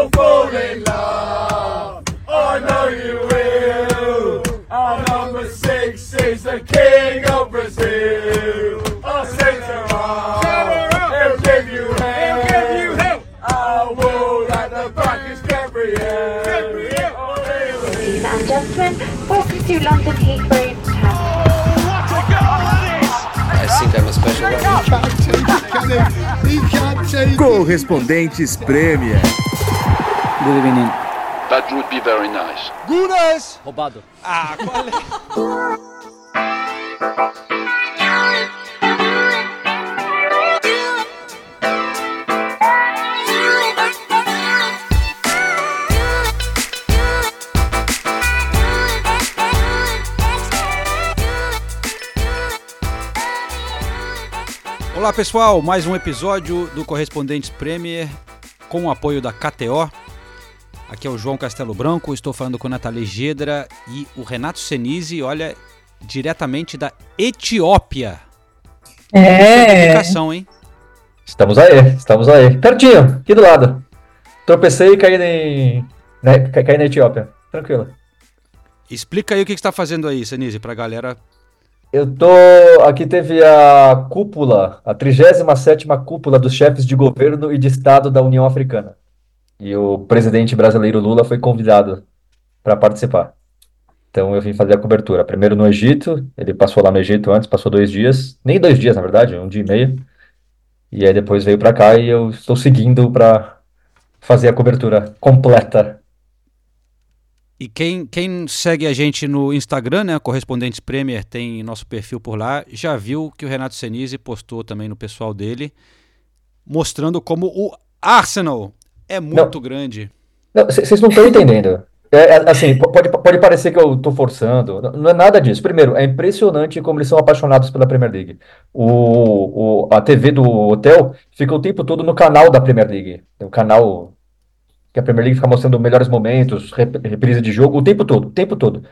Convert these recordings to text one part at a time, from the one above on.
You'll fall in love. I know you will. Our number six is the king of Brazil. I'll say to he'll give you hell. He'll give you hell. I will at the back is Gabriel. Gabriel. Ladies and gentlemen, welcome to London Heathrow. I. Correspondentes Premier. Good evening. That would be very nice. Roubado. Olá pessoal, mais um episódio do Correspondentes Premier com o apoio da KTO. Aqui é o João Castelo Branco, estou falando com a Nathalie Gedra e o Renato Senise, olha, diretamente da Etiópia. É. Comunicação, hein? Estamos aí, estamos aí. Pertinho, aqui do lado. Tropecei e caí, em, né, ca- caí na Etiópia. Tranquilo. Explica aí o que está fazendo aí, Senise, pra galera. Eu tô. Aqui teve a cúpula, a 37ª cúpula dos chefes de governo e de Estado da União Africana. E o presidente brasileiro Lula foi convidado para participar. Então eu vim fazer a cobertura. Primeiro no Egito, ele passou lá no Egito antes, passou dois dias, nem dois dias na verdade, um dia e meio. E aí depois veio para cá e eu estou seguindo para fazer a cobertura completa. E quem, quem segue a gente no Instagram, né, Correspondentes Premier, tem nosso perfil por lá, já viu que o Renato Senise postou também no pessoal dele, mostrando como o Arsenal é muito grande. Não, c- Vocês não estão entendendo. É, é, assim, po- pode, pode parecer que eu estou forçando. Não é nada disso. Primeiro, é impressionante como eles são apaixonados pela Premier League. O, o, a TV do hotel fica o tempo todo no canal da Premier League. Um canal que a Premier League fica mostrando melhores momentos, rep- reprise de jogo, o tempo todo, o tempo todo.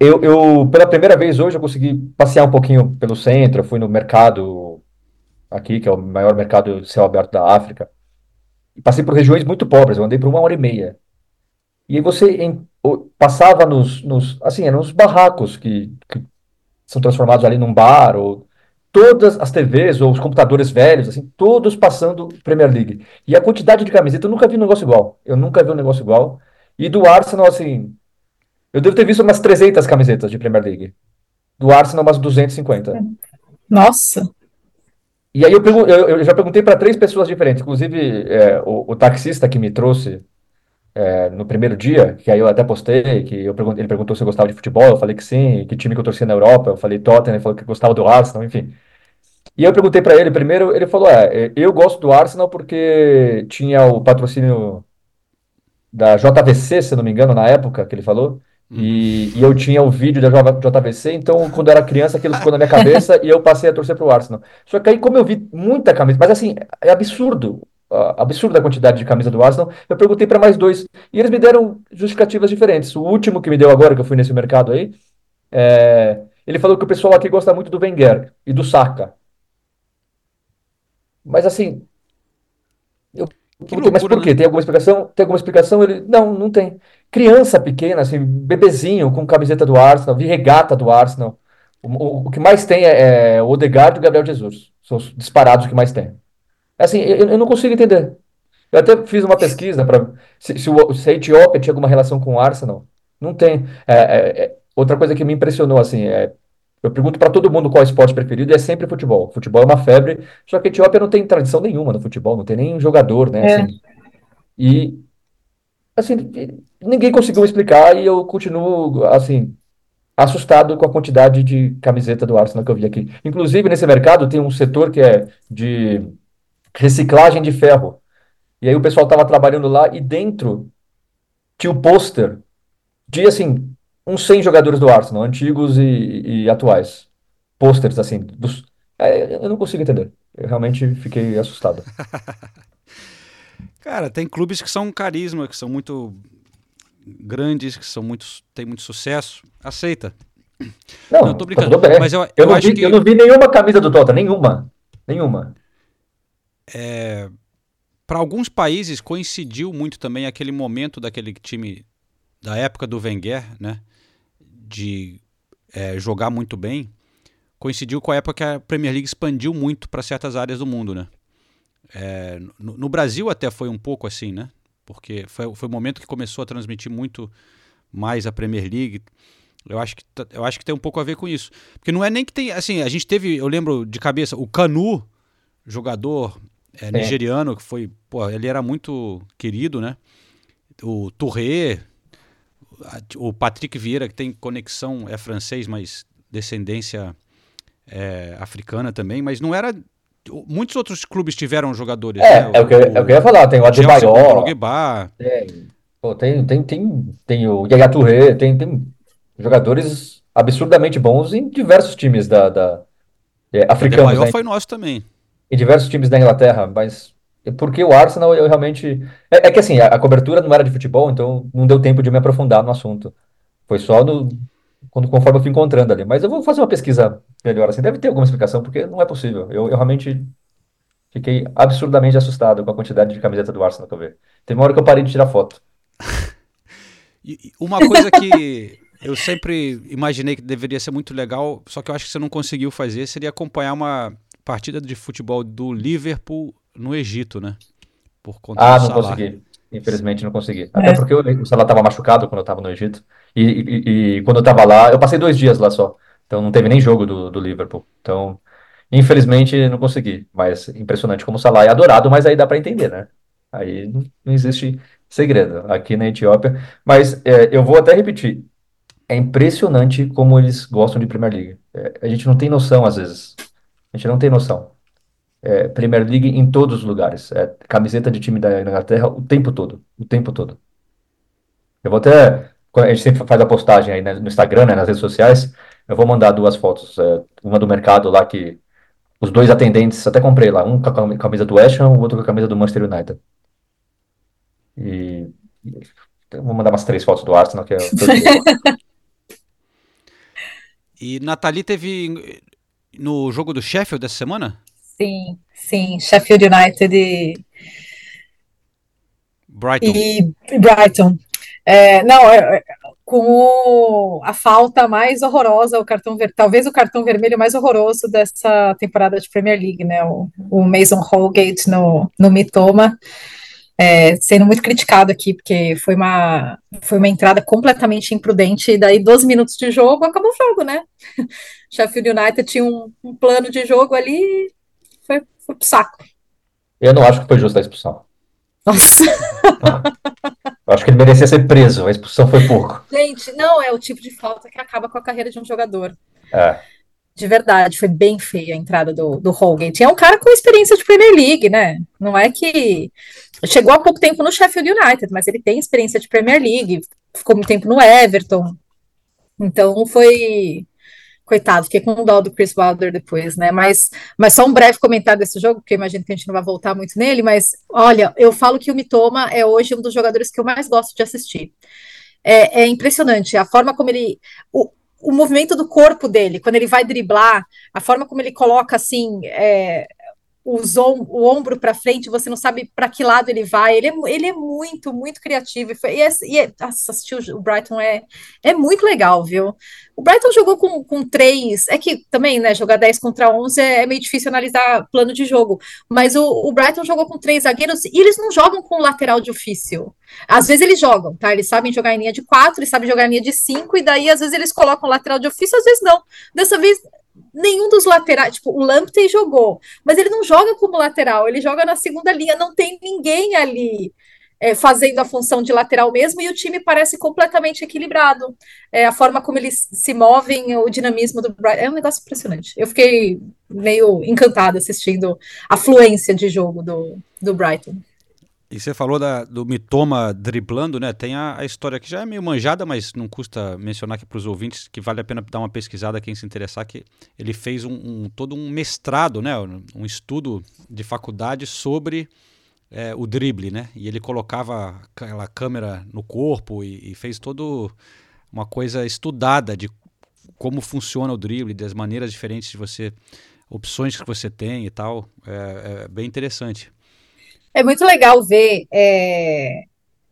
Eu, eu, pela primeira vez hoje, eu consegui passear um pouquinho pelo centro. Eu fui no mercado aqui, que é o maior mercado de céu aberto da África. E passei por regiões muito pobres. Eu andei por uma hora e meia. E aí você em- passava nos, nos, assim, eram os barracos que, que são transformados ali num bar, ou todas as TVs ou os computadores velhos, assim, todos passando Premier League. E a quantidade de camiseta, eu nunca vi um negócio igual. Eu nunca vi um negócio igual. E do Arsenal, assim, eu devo ter visto umas 300 camisetas de Premier League. Do Arsenal, umas 250. Nossa. E aí eu, pergun- eu, eu já perguntei para três pessoas diferentes, inclusive é, o, o taxista que me trouxe é, no primeiro dia, que aí eu até postei, que eu pergun- ele perguntou se eu gostava de futebol, eu falei que sim, que time que eu torcia na Europa, eu falei Tottenham, ele falou que gostava do Arsenal, enfim. E eu perguntei para ele primeiro, ele falou, é, eu gosto do Arsenal porque tinha o patrocínio da JVC, se não me engano, na época que ele falou, e, e eu tinha o vídeo da JVC, então quando eu era criança aquilo ficou na minha cabeça e eu passei a torcer pro Arsenal. Só que aí, como eu vi muita camisa, mas assim, é absurdo, absurda a quantidade de camisa do Arsenal, eu perguntei para mais dois, e eles me deram justificativas diferentes. O último que me deu agora, que eu fui nesse mercado aí, é, ele falou que o pessoal aqui gosta muito do Wenger e do Saka. Mas assim, eu mas loucura, por quê? né? Tem alguma explicação? Tem alguma explicação? Ele, não, não tem. Criança pequena, assim, bebezinho com camiseta do Arsenal, vi regata do Arsenal. O, o- o que mais tem é, é o Odegaard e o Gabriel Jesus. São os disparados que mais tem. Assim, eu, eu não consigo entender. Eu até fiz uma pesquisa para se, se, o- se a Etiópia tinha alguma relação com o Arsenal. Não tem. É, é, é, outra coisa que me impressionou, assim, é, eu pergunto para todo mundo qual é o esporte preferido e é sempre futebol. Futebol é uma febre, só que a Etiópia não tem tradição nenhuma no futebol, não tem nem jogador, né? É. assim. E, assim, ninguém conseguiu explicar e eu continuo, assim, assustado com a quantidade de camiseta do Arsenal que eu vi aqui. Inclusive, nesse mercado tem um setor que é de reciclagem de ferro. E aí o pessoal estava trabalhando lá e dentro tinha o pôster de, assim, uns 100 jogadores do Arsenal, antigos e, e atuais. Pôsteres, assim, dos... é, eu não consigo entender. Eu realmente fiquei assustado. Cara, tem clubes que são carisma, que são muito grandes, que são muito, têm muito sucesso. Aceita. Não, Não, tô tá brincando. bem. Mas eu, Eu eu não acho vi, que eu não vi nenhuma camisa do Tottenham, nenhuma. Nenhuma. é, para alguns países coincidiu muito também aquele momento daquele time da época do Wenger, né? De é, jogar muito bem, coincidiu com a época que a Premier League expandiu muito para certas áreas do mundo, né? É, no, no, Brasil até foi um pouco assim, né? Porque foi, foi o momento que começou a transmitir muito mais a Premier League. Eu acho, que, eu acho que tem um pouco a ver com isso. Porque não é nem que tem. Assim, a gente teve, eu lembro de cabeça, o Canu, jogador é, nigeriano, que foi. Pô, ele era muito querido, né? O Touré, o Patrick Vieira, que tem conexão, é francês, mas descendência é, africana também, mas não era. Muitos outros clubes tiveram jogadores. É, né? é, o, que, é o que eu ia falar, tem o Adebayor. Tem, tem, tem, tem, tem o Yaya Touré, tem, tem jogadores absurdamente bons em diversos times da, da é, africanos. O Adebayor né? foi nosso também. Em diversos times da Inglaterra, mas porque o Arsenal eu realmente. É, é que assim, a, a, cobertura não era de futebol, então não deu tempo de me aprofundar no assunto. Foi só no, quando, conforme eu fui encontrando ali. Mas eu vou fazer uma pesquisa melhor assim. Deve ter alguma explicação, porque não é possível. Eu, eu realmente fiquei absurdamente assustado com a quantidade de camiseta do Arsenal que eu vi. Tem uma hora que eu parei de tirar foto. uma coisa que eu sempre imaginei que deveria ser muito legal, só que eu acho que você não conseguiu fazer, seria acompanhar uma partida de futebol do Liverpool no Egito, né? Por conta ah, não consegui. Infelizmente não consegui. É. Até porque o Salah estava machucado quando eu estava no Egito. E, e, e, quando eu estava lá, eu passei dois dias lá só. Então não teve nem jogo do, do Liverpool. Então, infelizmente, não consegui. Mas impressionante como o Salah é adorado, mas aí dá para entender, né? Aí não existe segredo aqui na Etiópia. Mas é, eu vou até repetir. É impressionante como eles gostam de Premier League. É, a gente não tem noção, às vezes. A gente não tem noção é, Premier League em todos os lugares. É, camiseta de time da Inglaterra o tempo todo. O tempo todo. Eu vou até. A gente sempre faz a postagem aí né, no Instagram, né, nas redes sociais. Eu vou mandar duas fotos. É, uma do mercado lá que. Os dois atendentes, até comprei lá. Um com a camisa do West Ham, o outro com a camisa do Manchester United. E. Vou mandar umas três fotos do Arsenal, que é. e Nathalie teve no jogo do Sheffield dessa semana? Sim, sim. Sheffield United e. Brighton. E Brighton. É, não, é, é, com a falta mais horrorosa, o cartão talvez o cartão vermelho mais horroroso dessa temporada de Premier League, né? O, o Mason Holgate no, no Mitoma. É, sendo muito criticado aqui, porque foi uma, foi uma entrada completamente imprudente, e daí 12 minutos de jogo, acabou o jogo, né? Sheffield United tinha um, um plano de jogo ali, foi, pro saco. Eu não acho que foi justa a expulsão. Nossa. Eu acho que ele merecia ser preso, a expulsão foi pouco. Gente, não é o tipo de falta que acaba com a carreira de um jogador. É. De verdade, foi bem feia a entrada do, do Holgate. É um cara com experiência de Premier League, né? Não é que. Chegou há pouco tempo no Sheffield United, mas ele tem experiência de Premier League, ficou muito tempo no Everton. Então foi coitado, fiquei com dó do Chris Wilder depois, né? Mas, mas só um breve comentário desse jogo, porque eu imagino que a gente não vai voltar muito nele, mas olha, eu falo que o Mitoma é hoje um dos jogadores que eu mais gosto de assistir. É, é impressionante a forma como ele. O, o movimento do corpo dele, quando ele vai driblar, a forma como ele coloca assim. É, o, o ombro para frente, você não sabe para que lado ele vai. Ele é, ele é muito, muito criativo. E, foi, e, é, e é, assistir o Brighton é, é muito legal, viu? O Brighton jogou com, com três. É que também, né, jogar 10 contra 11 é, é meio difícil analisar plano de jogo. Mas o, o Brighton jogou com três zagueiros e eles não jogam com lateral de ofício. Às vezes eles jogam, tá? Eles sabem jogar em linha de quatro, eles sabem jogar em linha de cinco, e daí às vezes eles colocam lateral de ofício, às vezes não. Dessa vez nenhum dos laterais, tipo, o Lamptey jogou, mas ele não joga como lateral, ele joga na segunda linha, não tem ninguém ali é, fazendo a função de lateral mesmo, e o time parece completamente equilibrado. É, a forma como eles se movem, o dinamismo do Brighton, é um negócio impressionante. Eu fiquei meio encantada assistindo a fluência de jogo do, do Brighton. E você falou da, do Mitoma driblando, né? Tem a, a, história que já é meio manjada, mas não custa mencionar aqui para os ouvintes que vale a pena dar uma pesquisada quem se interessar, que ele fez um, um todo um mestrado, né? Um estudo de faculdade sobre é, o drible, né? E ele colocava aquela câmera no corpo e, e fez todo uma coisa estudada de como funciona o drible, das maneiras diferentes de você, opções que você tem e tal. É, é bem interessante. É muito legal ver é,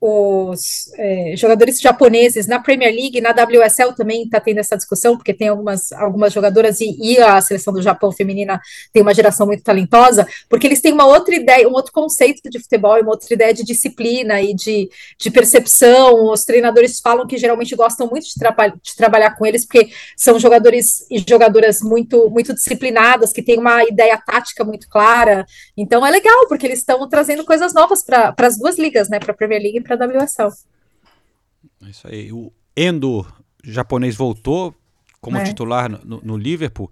os é, jogadores japoneses na Premier League, na WSL também está tendo essa discussão, porque tem algumas, algumas jogadoras e, e, a seleção do Japão feminina tem uma geração muito talentosa, porque eles têm uma outra ideia, um outro conceito de futebol, uma outra ideia de disciplina e de, de percepção. Os treinadores falam que geralmente gostam muito de, de trabalhar com eles, porque são jogadores e jogadoras muito, muito disciplinadas, que têm uma ideia tática muito clara. Então é legal, porque eles estão trazendo coisas novas para as duas ligas, né? Para a Premier League e para a WSL. É isso aí. O Endo japonês voltou como É. titular no, no Liverpool.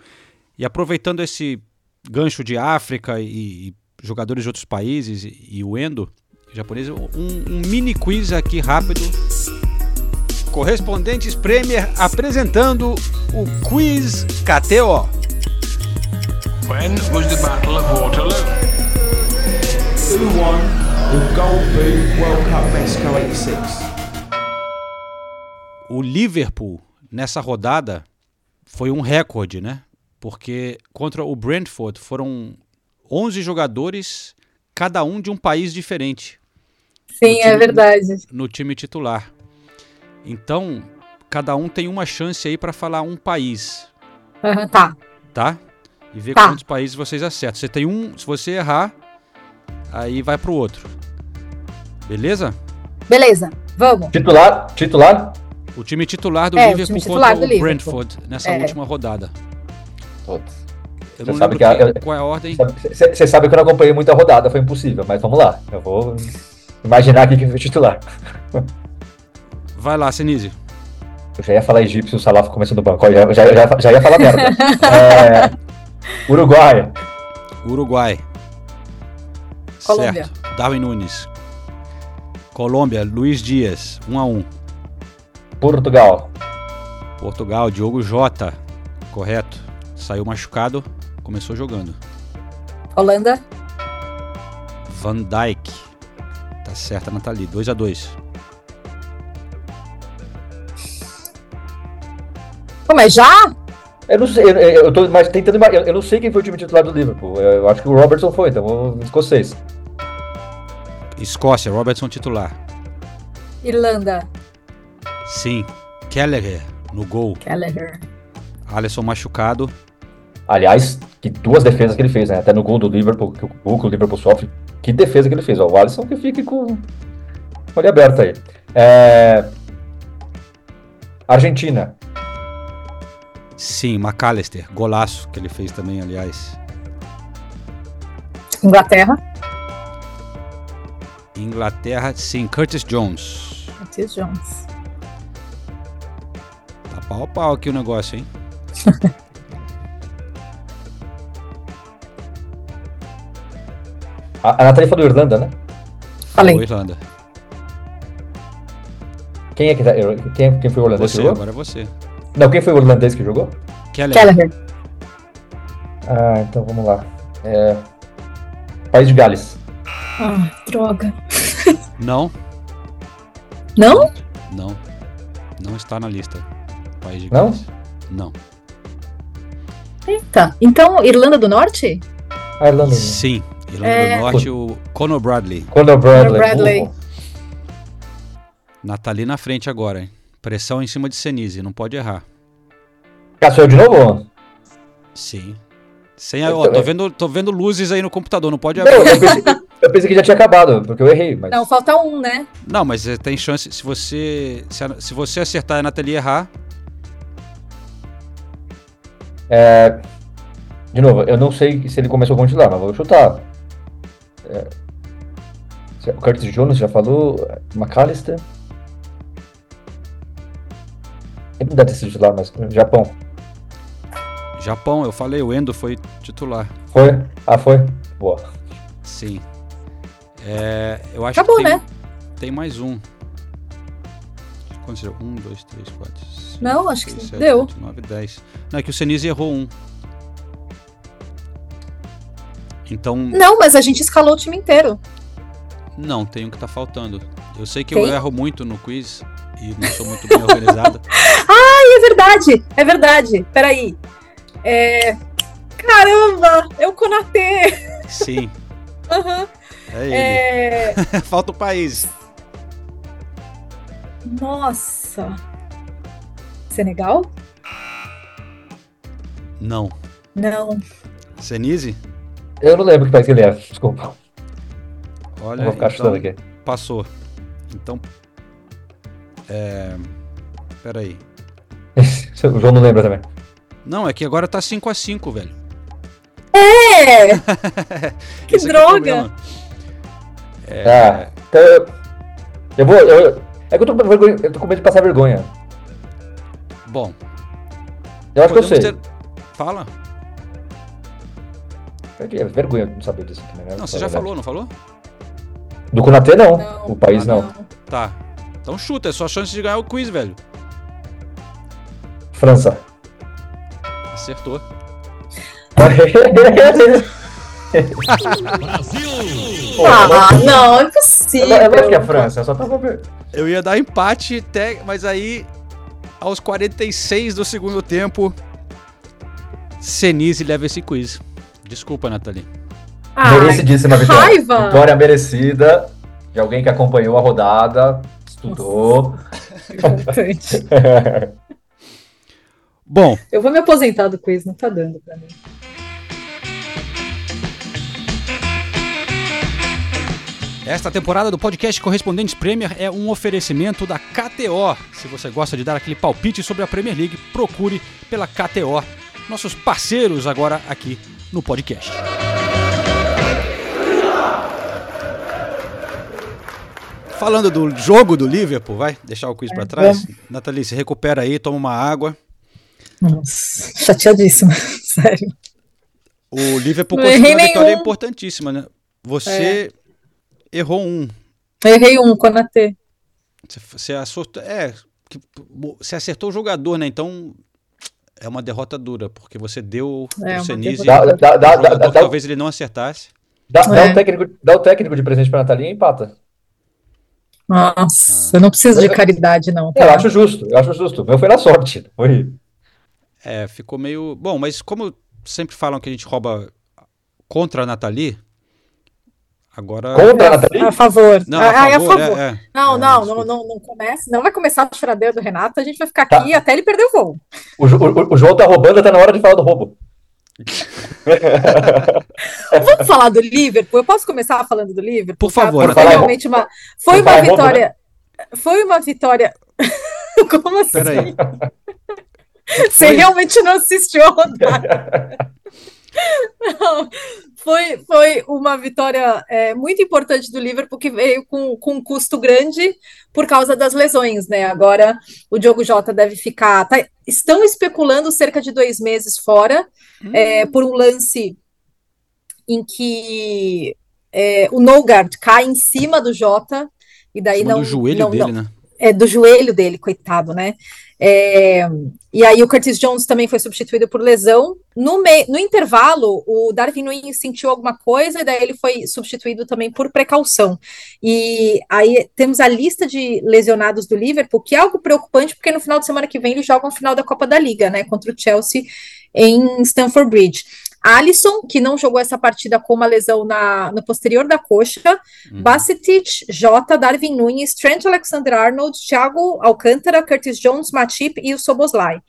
E aproveitando esse gancho de África e, e jogadores de outros países e, e o Endo japonês, um, um mini quiz aqui rápido. Correspondentes Premier apresentando o quiz KTO. When was the Battle of Waterloo? Who won Gold Boot World Cup Mexico 86? O Liverpool nessa rodada foi um recorde, né? Porque contra o Brentford foram 11 jogadores, cada um de um país diferente Sim, é verdade. no time titular. Então, cada um tem uma chance aí para falar um país, Aham, tá. tá? E ver Tá. quantos países vocês acertam. Você tem um, se você errar, aí vai pro outro. Beleza? Beleza, vamos. Titular, titular? O time titular do É, o Liverpool time titular contra do o Liverpool. Brentford nessa É. última rodada. Putz. Eu Você não sabe que a- quem- qual é a ordem. Você sabe que eu não acompanhei muita rodada, foi impossível, mas vamos lá. Eu vou imaginar aqui quem foi titular. Vai lá, Senise. Eu já ia falar egípcio, o Salah começando do banco. Eu já, já, já, já ia falar merda. É, Uruguai. Uruguai. Colômbia. Certo. Darwin Nunes. Colômbia, Luiz Dias, 1 a 1. Portugal. Portugal, Diogo Jota. Correto. Saiu machucado, começou jogando. Holanda, Van Dijk. Tá certo, Nathalie. 2 a 2. Pô, mas já? Eu não sei, eu, eu tô mais tentando. Eu, eu não sei quem foi o time titular do Liverpool. Eu, eu acho que o Robertson foi, então vou escocês. Escócia, Robertson titular. Irlanda, Sim. Kelleher no gol. Gallagher. Alisson machucado. Aliás, que duas defesas que ele fez, né? Até no gol do Liverpool, que o gol que o Liverpool sofre. Que defesa que ele fez, ó. O Alisson que fique com o olho aberto aí. É, Argentina. Sim, McAllister. Golaço que ele fez também, aliás. Inglaterra, Inglaterra, sim. Curtis Jones. Matheus Jones. Tá pau a pau aqui o negócio, hein? A, a Nathalie falou Irlanda, né? Falei. Irlanda. Quem é que tá, quem, quem foi o holandês Você, que jogou? agora é você. Não, quem foi o holandês que jogou? Keller. Gallagher. Ah, então vamos lá. É, País de Gales. Ah, droga. Não, Não? não. Não está na lista. País de Não? Gales. Não. Eita. Então, Irlanda do Norte? A Irlanda. Sim. Irlanda É. do Norte, o Conor Bradley. Conor Bradley. Bradley. burro. Nathalie na frente agora, hein? Pressão em cima de Senise, não pode errar. Caçou de novo? Sim. Sem a, Eu ó, tô, vendo, tô vendo luzes aí no computador, não pode Não, abrir. eu pensei, eu pensei que já tinha acabado, porque eu errei, mas. Não, falta um, né? Não, mas eh, tem chance, se você se, a- se você acertar e a Nathalie errar, É, de novo, eu não sei se ele começou com titular, mas vou chutar. É, o Curtis Jones já falou, McAllister. Ele não deve ter sido titular, mas Japão. Japão, eu falei, o Endo foi titular. Foi? Ah, foi? Boa. Sim. É, eu acho Acabou, que tem, né? tem mais um. Quantos serão? Um, dois, três, quatro, cinco, Não, acho que seis, sete, deu. oito, nove, dez. Não, é que o Senise errou um. Então, Não, mas a gente escalou o time inteiro. não, tem um que tá faltando. Eu sei que Tem? eu erro muito no quiz e não sou muito bem organizado. É verdade, é verdade. Peraí. É... Caramba, eu conatei. Sim. Aham. É ele. É, Falta o país. Nossa. Senegal? Não. Não. Senise? Eu não lembro que país que ele é, desculpa. Olha, Eu vou ficar então, chutando aqui. passou. Então. É. Peraí. O João não lembra também. Não, é que agora tá 5x5, velho. É! Que Esse aqui é. Ah, então eu, eu vou. eu- é que eu tô, com vergonha- eu tô com medo de passar vergonha. Bom, Eu acho que eu sei. ter- Fala. É vergonha não saber disso também, né? Não, você já verdade. falou, não falou? Do Kunatê não. Não, o país ah, não. Tá. Então chuta, é sua chance de ganhar o quiz, velho. França. Acertou. Ah, não, é possível. É lógico que é a França, eu só tava. Eu ia dar empate, até, mas aí, aos 46 do segundo tempo, Senise leva esse quiz. Desculpa, Nathalie. Ai, Merecidíssima vitória. raiva! Vitória merecida de alguém que acompanhou a rodada, estudou. Importante. Bom, Eu vou me aposentar do quiz, não tá dando pra mim. Esta temporada do podcast Correspondentes Premier é um oferecimento da KTO. Se você gosta de dar aquele palpite sobre a Premier League, procure pela KTO. Nossos parceiros agora aqui no podcast. Falando do jogo do Liverpool, vai deixar o quiz pra trás. Nathalie, se recupera aí, toma uma água. Nossa, chateadíssima, sério. O Liverpool conseguiu uma vitória nenhum. importantíssima, né? Você errou um. Eu errei um, Konatê. Você, você acertou, é, que- você acertou o jogador, né? Então é uma derrota dura, porque você deu É, uma Senise Dá, dá, dá, dá, talvez ele não acertasse. dá, dá É. o técnico, dá o técnico de presente pra Natalia e empata. Nossa, eu não preciso de caridade, não. É, Eu tá? acho justo, eu acho justo. O meu foi na sorte. Foi. É, ficou meio. Bom, mas como sempre falam que a gente rouba contra a Nathalie, agora. Contra a Natalia? A favor. Não, Ah, a é favor, é, é. Não, É, não, não, não, não comece. Não vai começar a choradeira do Renato, a gente vai ficar Tá. aqui até ele perder o voo. O, o, o João tá roubando, tá na hora de falar do roubo. Vamos falar do Liverpool? Eu posso começar falando do Liverpool? Por favor, Foi realmente uma. Foi uma vitória. Foi uma vitória. Como assim? Você realmente não assistiu a rodada? Não, foi, foi uma vitória é, muito importante do Liverpool que veio com, com um custo grande por causa das lesões, né? Agora o Diogo Jota deve ficar. tá- estão especulando cerca de dois meses fora é, por um lance em que é, o Nogard cai em cima do Jota e daí não. do joelho não- dele, não- né? é, do joelho dele, coitado, né? É, e aí o Curtis Jones também foi substituído por lesão. No, no intervalo, o Darwin Nunes sentiu alguma coisa e daí ele foi substituído também por precaução. E aí temos a lista de lesionados do Liverpool, que é algo preocupante, porque no final de semana que vem eles jogam a final da Copa da Liga, né? Contra o Chelsea em Stamford Bridge. Alisson, que não jogou essa partida com uma lesão na, no posterior da coxa, Uhum. Bacetic, Jota, Darwin Nunes, Trent Alexander-Arnold, Thiago Alcântara, Curtis Jones, Matip e o Soboslai.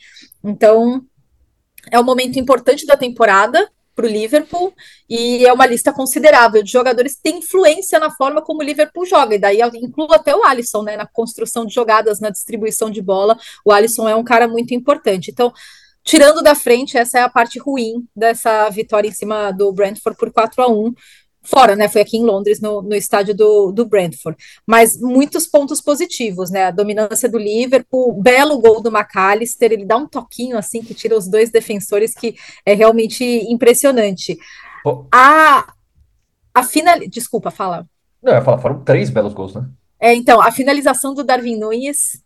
Então, é um momento importante da temporada para o Liverpool e é uma lista considerável de jogadores que têm influência na forma como o Liverpool joga. E daí eu incluo até o Alisson, né, na construção de jogadas, na distribuição de bola. O Alisson é um cara muito importante. Então, tirando da frente, essa é a parte ruim dessa vitória em cima do Brentford por 4 a 1 fora, né? Foi aqui em Londres, no, no estádio do, do Brentford. Mas muitos pontos positivos, né? A dominância do Liverpool, belo gol do McAllister, ele dá um toquinho assim que tira os dois defensores, que é realmente impressionante. Pô. A, a final... Desculpa, fala. Não, eu ia falar, foram três belos gols, né? É, então, a finalização do Darwin Nunes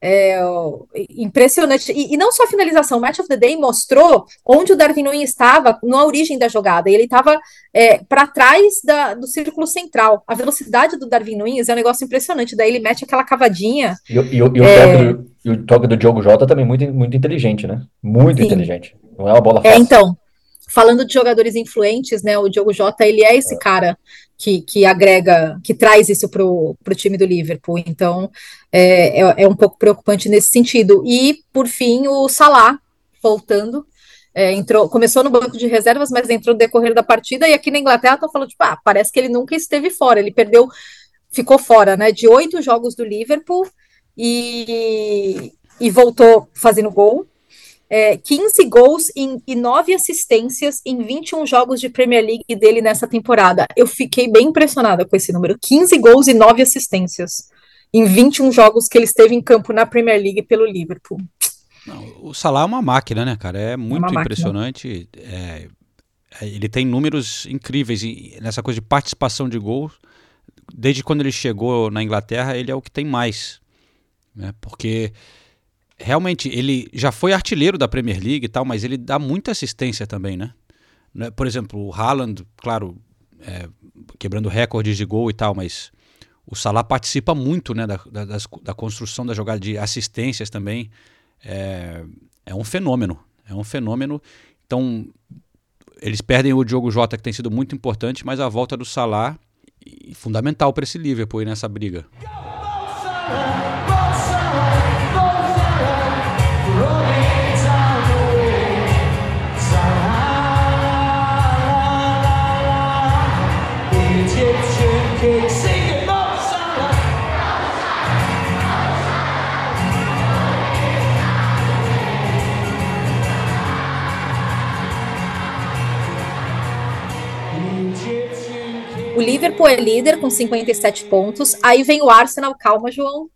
é impressionante. E, e não só a finalização, o Match of the Day mostrou onde o Darwin Nunes estava na origem da jogada. Ele estava é, para trás da, do círculo central. A velocidade do Darwin Nunes é um negócio impressionante. Daí ele mete aquela cavadinha. E, o- e, e o É. toque do, o toque do Diogo Jota também muito, muito inteligente, né? Muito Sim. inteligente. Não é uma bola É, fácil. então. falando de jogadores influentes, né? O Diogo Jota, ele é esse cara que, que agrega, que traz isso pro, pro time do Liverpool. Então, é, é, é um pouco preocupante nesse sentido. E, por fim, o Salah voltando. É, entrou, começou no banco de reservas, mas entrou no decorrer da partida, e aqui na Inglaterra estão falando, tipo, ah, parece que ele nunca esteve fora, ele perdeu, ficou fora, né, de oito jogos do Liverpool, e, e voltou fazendo gol, é, 15 gols em, e 9 assistências em 21 jogos de Premier League dele nessa temporada. Eu fiquei bem impressionada com esse número. 15 gols e 9 assistências em 21 jogos que ele esteve em campo na Premier League pelo Liverpool. Não, o Salah é uma máquina, né, cara? É muito é impressionante. É, é, ele tem números incríveis nessa coisa de participação de gols. Desde quando ele chegou na Inglaterra, ele é o que tem mais. Né? Porque realmente ele já foi artilheiro da Premier League e tal, mas ele dá muita assistência também, né? né por exemplo, o Haaland, claro, é, quebrando recordes de gol e tal, mas o Salah participa muito né, da, da, da construção da jogada de assistências também. É, é um fenômeno. É um fenômeno. Então, eles perdem o Diogo Jota, que tem sido muito importante, mas a volta do Salah fundamental para esse Liverpool nessa briga. O Liverpool é líder com 57 pontos. Aí vem o Arsenal, calma, João,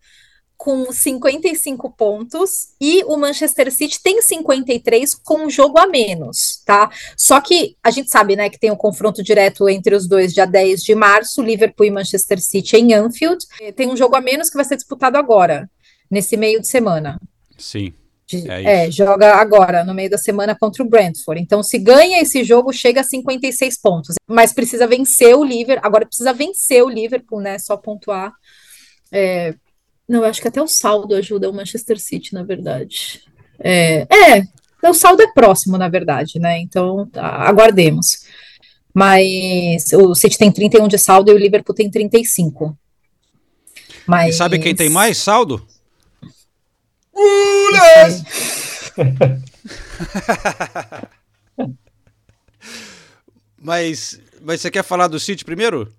com 55 pontos. E o Manchester City tem 53 com um jogo a menos, tá? Só que a gente sabe, né, que tem um confronto direto entre os dois dia 10 de março, Liverpool e Manchester City em Anfield. Tem um jogo a menos que vai ser disputado agora, nesse meio de semana. Sim. É, é, joga agora, no meio da semana, contra o Brentford. Então, se ganha esse jogo, chega a 56 pontos. Mas precisa vencer o Liverpool. Agora precisa vencer o Liverpool, né? Só pontuar. É, não, eu acho que até o saldo ajuda o Manchester City, na verdade. É, é, o saldo é próximo, na verdade, né? Então, tá, aguardemos. Mas o City tem 31 de saldo e o Liverpool tem 35. Mas... E sabe quem tem mais saldo? Ulas! mas, mas você quer falar do City primeiro?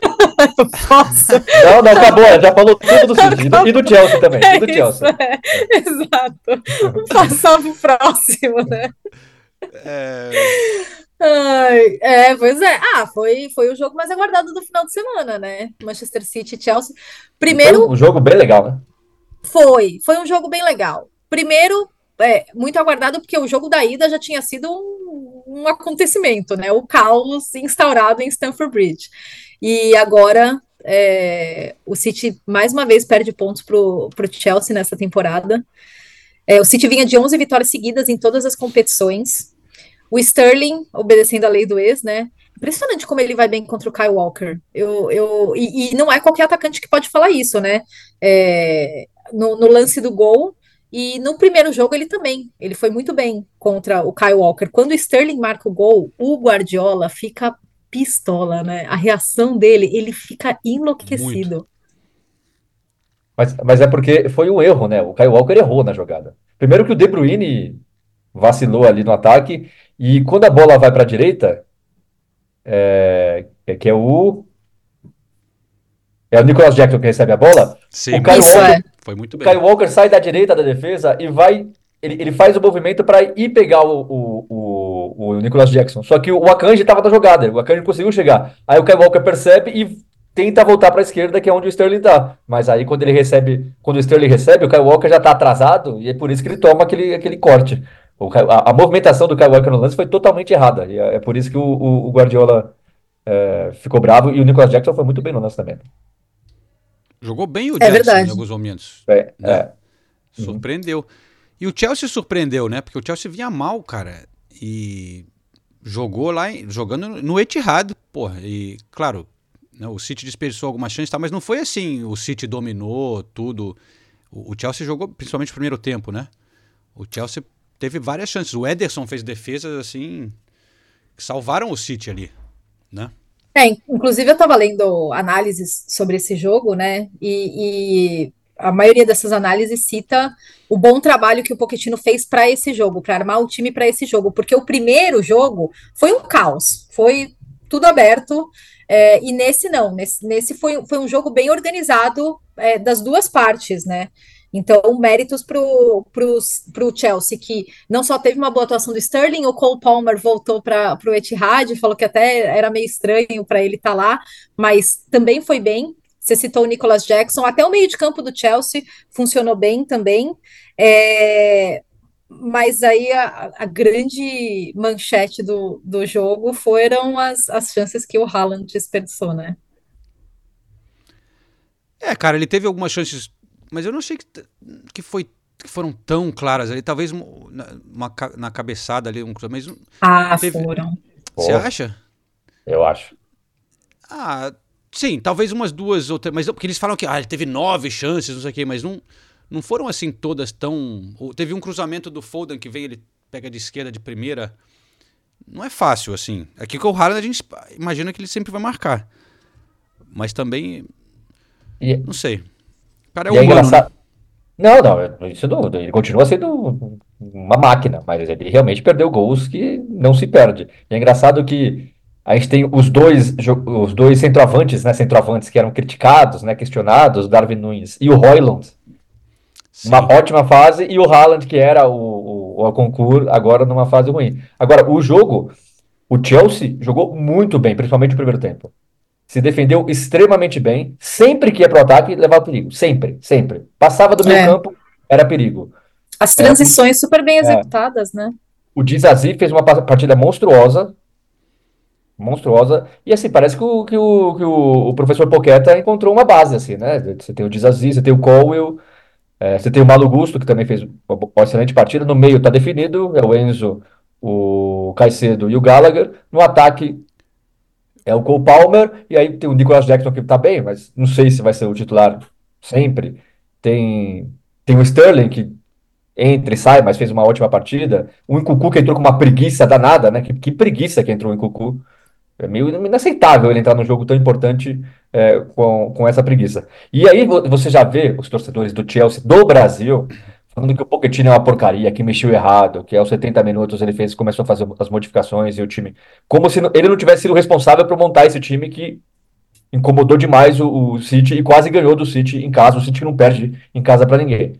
Posso? Não, não, acabou. Já falou tudo do City. E do, e do Chelsea também. É e do Chelsea. É. Exato. Passar pro próximo, né? É... Ai, é, pois é. Ah, foi, foi o jogo mais aguardado do final de semana, né? Manchester City e Chelsea. Primeiro. Foi um jogo bem legal, né? Foi, foi um jogo bem legal. Primeiro, é, muito aguardado, porque o jogo da ida já tinha sido um, um acontecimento, né? O caos instaurado em Stamford Bridge. E agora é, o City mais uma vez perde pontos para o Chelsea nessa temporada. É, o City vinha de 11 vitórias seguidas em todas as competições. O Sterling, obedecendo a lei do ex, né? Impressionante como ele vai bem contra o Kyle Walker. Eu, eu, e, e não é qualquer atacante que pode falar isso, né? É, no, no, lance do gol. E no primeiro jogo ele também, ele foi muito bem contra o Kyle Walker. Quando o Sterling marca o gol, o Guardiola fica pistola, né? A reação dele, ele fica enlouquecido. Mas, mas é porque foi um erro, né? O Kyle Walker errou na jogada. Primeiro que o De Bruyne vacilou ali no ataque, e quando a bola vai para a direita, é, que é o é o Nicolas Jackson que recebe a bola. Sim, o Kyle Walker, é. foi muito bem. O Kyle Walker sai da direita da defesa e vai. Ele, ele faz o movimento para ir pegar o, o, o, o, Nicolas Jackson. Só que o Akanji estava na jogada. O Akanji conseguiu chegar. Aí o Kyle Walker percebe e tenta voltar para a esquerda, que é onde o Sterling está. Mas aí quando ele recebe, quando o Sterling recebe, o Kyle Walker já está atrasado e é por isso que ele toma aquele, aquele corte. O, a, a, movimentação do Kyle Walker no lance foi totalmente errada. E é, é por isso que o, o Guardiola é, ficou bravo e o Nicolas Jackson foi muito bem no lance também. Jogou bem o é Jackson verdade. em alguns momentos. É, né? é. Surpreendeu. E o Chelsea surpreendeu, né? Porque o Chelsea vinha mal, cara. E jogou lá, jogando no Etihad, porra. E, claro, né, o City desperdiçou algumas chances, tá, mas não foi assim, o City dominou tudo. O, o Chelsea jogou, principalmente no primeiro tempo, né? O Chelsea teve várias chances. O Ederson fez defesas assim que salvaram o City ali, né? É, inclusive eu estava lendo análises sobre esse jogo, né? E, e, a maioria dessas análises cita o bom trabalho que o Pochettino fez para esse jogo, para armar o time para esse jogo, porque o primeiro jogo foi um caos, foi tudo aberto. É, e nesse não, nesse, nesse foi, foi um jogo bem organizado é, das duas partes, né? Então, méritos para o Chelsea, que não só teve uma boa atuação do Sterling, o Cole Palmer voltou para o Etihad, falou que até era meio estranho para ele estar tá lá, mas também foi bem. Você citou o Nicholas Jackson, até o meio de campo do Chelsea funcionou bem também. É, mas aí a, a, grande manchete do, do jogo foram as, as chances que o Haaland desperdiçou, né? É, cara, ele teve algumas chances mas eu não achei que, que foi que foram tão claras ali. Talvez uma, uma na cabeçada ali, um mas Ah, teve... foram. Você acha? Eu acho. Ah, sim, talvez umas duas ou três, mas porque eles falam que ah, ele teve nove chances, não sei o quê, mas não, não foram assim todas tão. Teve um cruzamento do Foden que vem, ele pega de esquerda de primeira. Não é fácil assim. Aqui com o Haaland a gente imagina que ele sempre vai marcar. Mas também. E... Não sei. O cara é, é engraçado. Né? Não, não, isso não, ele continua sendo uma máquina, mas ele realmente perdeu gols que não se perde. E é engraçado que a gente tem os dois, os dois centroavantes, né, centroavantes que eram criticados, né, questionados, Darwin Nunes e o Royland, uma ótima fase, e o Haaland, que era o, o, o concurso, agora numa fase ruim. Agora, o jogo, o Chelsea jogou muito bem, principalmente no primeiro tempo se defendeu extremamente bem. Sempre que ia para o ataque, levava perigo. Sempre, sempre. Passava do meio é. campo, era perigo. As transições é, super bem executadas, né? O Dizazi fez uma partida monstruosa. Monstruosa. E assim, parece que o, que o, que o, professor Poqueta encontrou uma base, assim, né? Você tem o Dizazi, você tem o Colwell, é, você tem o Malo Gusto, que também fez uma excelente partida. No meio está definido, é o Enzo, o Caicedo e o Gallagher. No ataque, é o Cole Palmer, e aí tem o Nicholas Jackson que tá bem, mas não sei se vai ser o titular sempre. Tem, tem o Sterling que entra e sai, mas fez uma ótima partida. O Incucu que entrou com uma preguiça danada, né? Que, que preguiça que entrou o Incucu. É meio inaceitável ele entrar num jogo tão importante é, com, com essa preguiça. E aí você já vê os torcedores do Chelsea do Brasil falando que o Pochettino é uma porcaria, que mexeu errado, que aos 70 minutos ele fez, começou a fazer as modificações e o time. Como se ele não tivesse sido responsável por montar esse time que incomodou demais o, o City e quase ganhou do City em casa. O City não perde em casa para ninguém.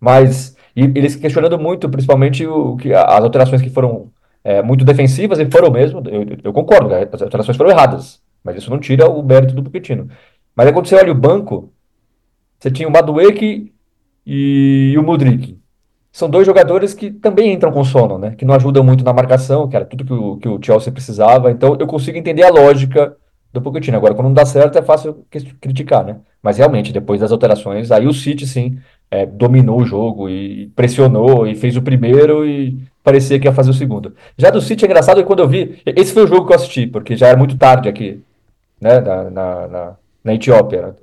Mas e eles questionando muito, principalmente o, que, as alterações que foram é, muito defensivas, e foram mesmo, eu, eu concordo, né? as alterações foram erradas, mas isso não tira o mérito do Pochettino. Mas aí quando você olha o banco, você tinha o Madueke e o Mudrik. São dois jogadores que também entram com sono, né? Que não ajudam muito na marcação, que era tudo que o, que o Chelsea precisava. Então eu consigo entender a lógica do Pochettino. Agora, quando não dá certo, é fácil criticar, né? Mas realmente, depois das alterações, aí o City, sim, é, dominou o jogo e pressionou e fez o primeiro e parecia que ia fazer o segundo. Já do City é engraçado que quando eu vi. Esse foi o jogo que eu assisti, porque já era muito tarde aqui, né? Na, na, na, na Etiópia.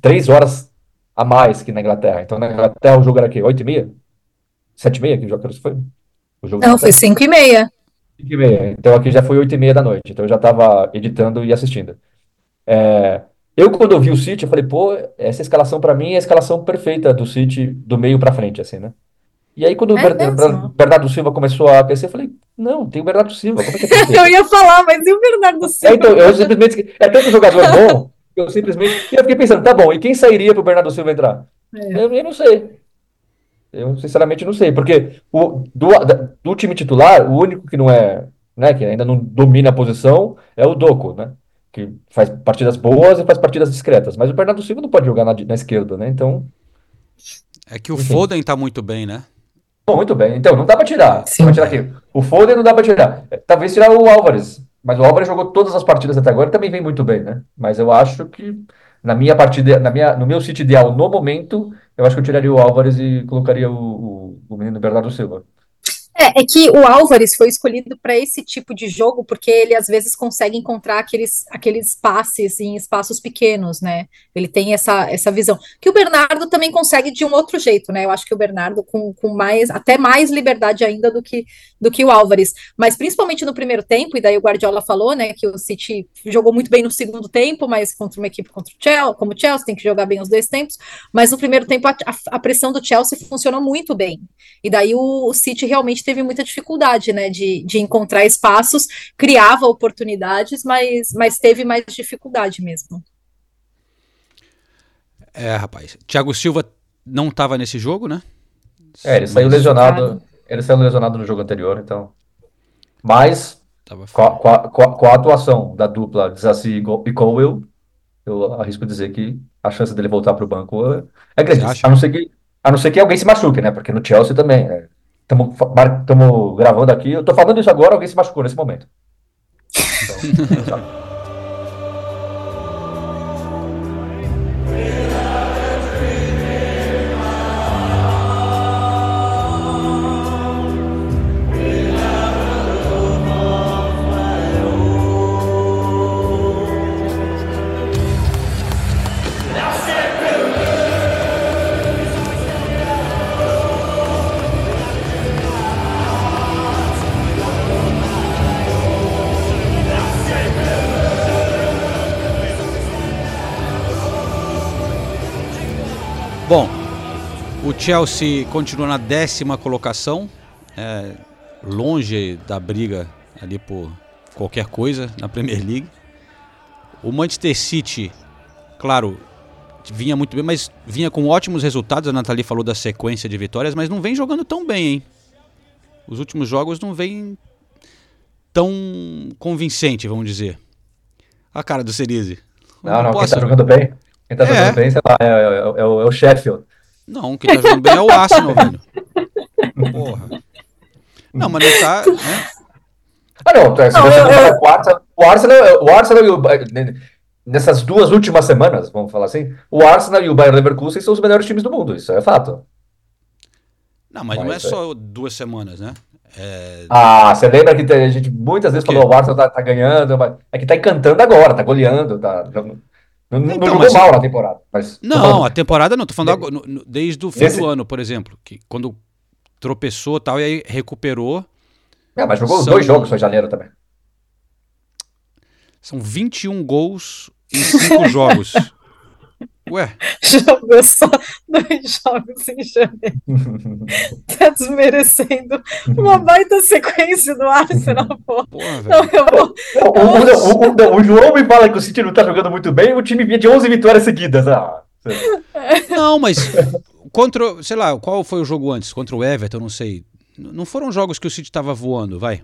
Três horas a mais que na Inglaterra. Então, na Inglaterra, o jogo era aqui, 8 e meia? 7 e meia? Que jogo foi? O jogo Não, foi 5 e meia. 5 e meia. Então, aqui já foi 8 e meia da noite. Então, eu já estava editando e assistindo. É, eu, quando eu vi o City, eu falei, pô, essa escalação para mim é a escalação perfeita do City do meio para frente, assim, né? E aí, quando é o Ber Bernardo Silva começou a aquecer, eu falei, não, tem o Bernardo Silva, como é que é Eu ia falar, mas e o Bernardo Silva? É, então, eu simplesmente, é tanto jogador bom eu simplesmente. Eu fiquei pensando, tá bom, e quem sairia para o Bernardo Silva entrar? É. Eu, eu, não sei. Eu sinceramente não sei, porque o, do, do time titular, o único que não é, né, que ainda não domina a posição é o Doco, né? Que faz partidas boas e faz partidas discretas. Mas o Bernardo Silva não pode jogar na, na esquerda, né? Então. É que o enfim. Foden tá muito bem, né? Bom, muito bem. Então, não dá para tirar. Sim. Pra tirar aqui. O Foden não dá para tirar. Talvez tirar o Álvares. Mas o Álvares jogou todas as partidas até agora e também vem muito bem, né? Mas eu acho que na minha partida, na minha, no meu sítio ideal, no momento, eu acho que eu tiraria o Álvares e colocaria o, o, o menino Bernardo Silva. É, é que o Álvares foi escolhido para esse tipo de jogo porque ele às vezes consegue encontrar aqueles, aqueles passes em espaços pequenos, né? Ele tem essa, essa visão. Que o Bernardo também consegue de um outro jeito, né? Eu acho que o Bernardo com, com mais, até mais liberdade ainda do que, do que o Álvares. Mas principalmente no primeiro tempo, e daí o Guardiola falou, né, que o City jogou muito bem no segundo tempo, mas contra uma equipe contra o Chelsea, como o Chelsea, tem que jogar bem os dois tempos. Mas no primeiro tempo a, a, a pressão do Chelsea funcionou muito bem. E daí o, o City realmente teve muita dificuldade, né, de, de encontrar espaços, criava oportunidades, mas, mas teve mais dificuldade mesmo. É, rapaz. Thiago Silva não estava nesse jogo, né? É, ele saiu lesionado. Ele saiu lesionado no jogo anterior, então. Mas, com a, com, a, com a, atuação da dupla Desassi e Cowell, eu arrisco dizer que a chance dele voltar para o banco é, é grande. A não, ser que, a não ser que alguém se machuque, né? Porque no Chelsea também. Estamos gravando aqui. Eu tô falando isso agora, alguém se machucou nesse momento. Então, Bom, o Chelsea continua na décima colocação, é, longe da briga ali por qualquer coisa na Premier League. O Manchester City, claro, vinha muito bem, mas vinha com ótimos resultados. A Nathalie falou da sequência de vitórias, mas não vem jogando tão bem, hein? Os últimos jogos não vem tão convincente, vamos dizer. A cara do Cerise. Não, não, não quem tá jogando bem quem tá jogando é. bem, sei lá, é, é, é, é, o, é o Sheffield. Não, quem tá jogando bem é o Arsenal, velho. Porra. Não, mas não tá. Né? Ah, não, se não, você eu, eu... o Arsenal, o Arsenal, o Arsenal e o, nessas duas últimas semanas, vamos falar assim, o Arsenal e o Bayern Leverkusen são os melhores times do mundo, isso é fato. Não, mas, mas não é só duas semanas, né? É... Ah, você lembra que a gente muitas vezes falou o Arsenal tá, tá, ganhando, mas é que tá encantando agora, tá goleando, tá não, não então, jogou mal na temporada. Mas não, a temporada não, tô falando agora, desde o fim Esse... do ano, por exemplo, que quando tropeçou tal e aí recuperou. É, mas jogou são... dois jogos em janeiro também. São 21 gols em 5 jogos. Ué? Jogou só dois jogos em janeiro. tá desmerecendo uma baita sequência do Arsenal, pô. Porra, não, eu vou, o, o, o, o, João me fala que o City não tá jogando muito bem, o time vinha de 11 vitórias seguidas. Ah, não, mas contra, sei lá, qual foi o jogo antes? Contra o Everton, não sei. Não foram jogos que o City tava voando, vai?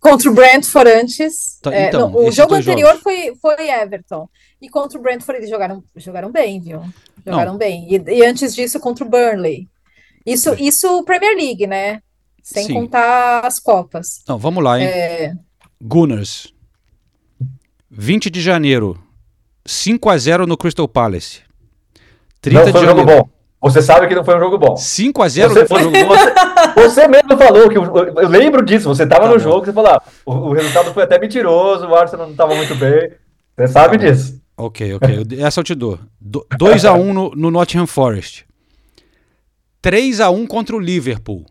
Contra o Brentford antes. Tá, então, é, não, o jogo anterior foi, foi Everton. E contra o Brentford eles jogaram, jogaram bem, viu? Jogaram não. bem. E, e, antes disso, contra o Burnley. Isso, isso Premier League, né? Sem Sim. contar as Copas. Não, vamos lá, hein? É... Gunners. 20 de janeiro. 5 a 0 no Crystal Palace. 30 não foi de um janeiro. jogo bom. Você sabe que não foi um jogo bom. 5 a 0 você, foi um jogo bom. Você, você, mesmo falou que eu, eu lembro disso. Você estava tá no bom. jogo, você falou: ah, o, o, resultado foi até mentiroso, o Arsenal não estava muito bem. Você sabe tá disso. Ok, ok. Essa eu te dou. 2x1 um no, no Nottingham Forest. 3x1 contra o Liverpool.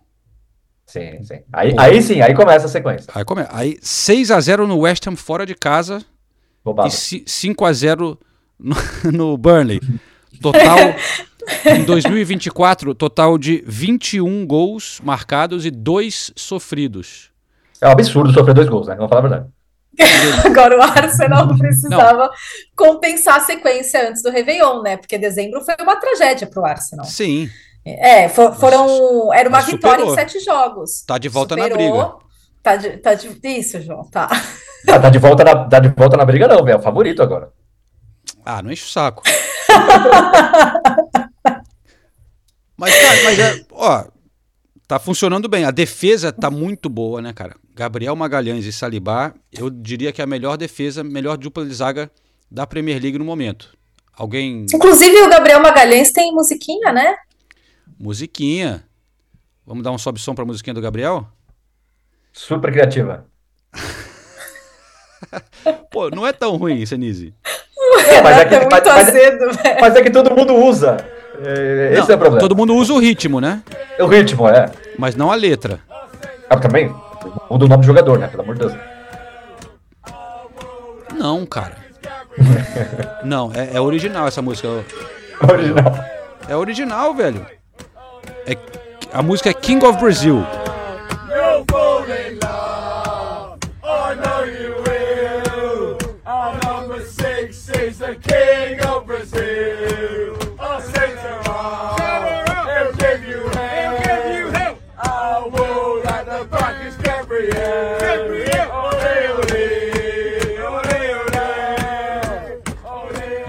Sim, sim. Aí, aí sim, aí começa a sequência. Aí, come... aí 6x0 no West Ham fora de casa. Bobado. E 5x0 no, no Burnley. Total. em 2024, total de 21 gols marcados e 2 sofridos. É um absurdo sofrer dois gols, né? Vamos falar a verdade. Agora o Arsenal precisava não. compensar a sequência antes do Réveillon, né? Porque dezembro foi uma tragédia para o Arsenal. Sim. É, for, foram. Era uma vitória em sete jogos. Tá de volta superou, na briga. Tá de, tá de, isso, João, tá. Ah, tá, de volta na, tá de volta na briga, não, velho. É o favorito agora. Ah, não enche o saco. mas, cara, mas é, ó, tá funcionando bem. A defesa tá muito boa, né, cara? Gabriel Magalhães e Salibá, eu diria que é a melhor defesa, melhor dupla de zaga da Premier League no momento. Alguém. Inclusive o Gabriel Magalhães tem musiquinha, né? Musiquinha. Vamos dar um sobe som pra musiquinha do Gabriel? Super criativa. Pô, não é tão ruim, Senise. É, mas é que, é muito mas- mas- velho. mas é que todo mundo usa. É, esse Não, é o problema. Todo mundo usa o ritmo, né? O ritmo, é. Mas não a letra. Ah, também muda o nome do jogador, né? Pelo amor de Deus. Não, cara. Não, é, é original essa música. Original. É original, velho. É- a música é King of Brazil. You'll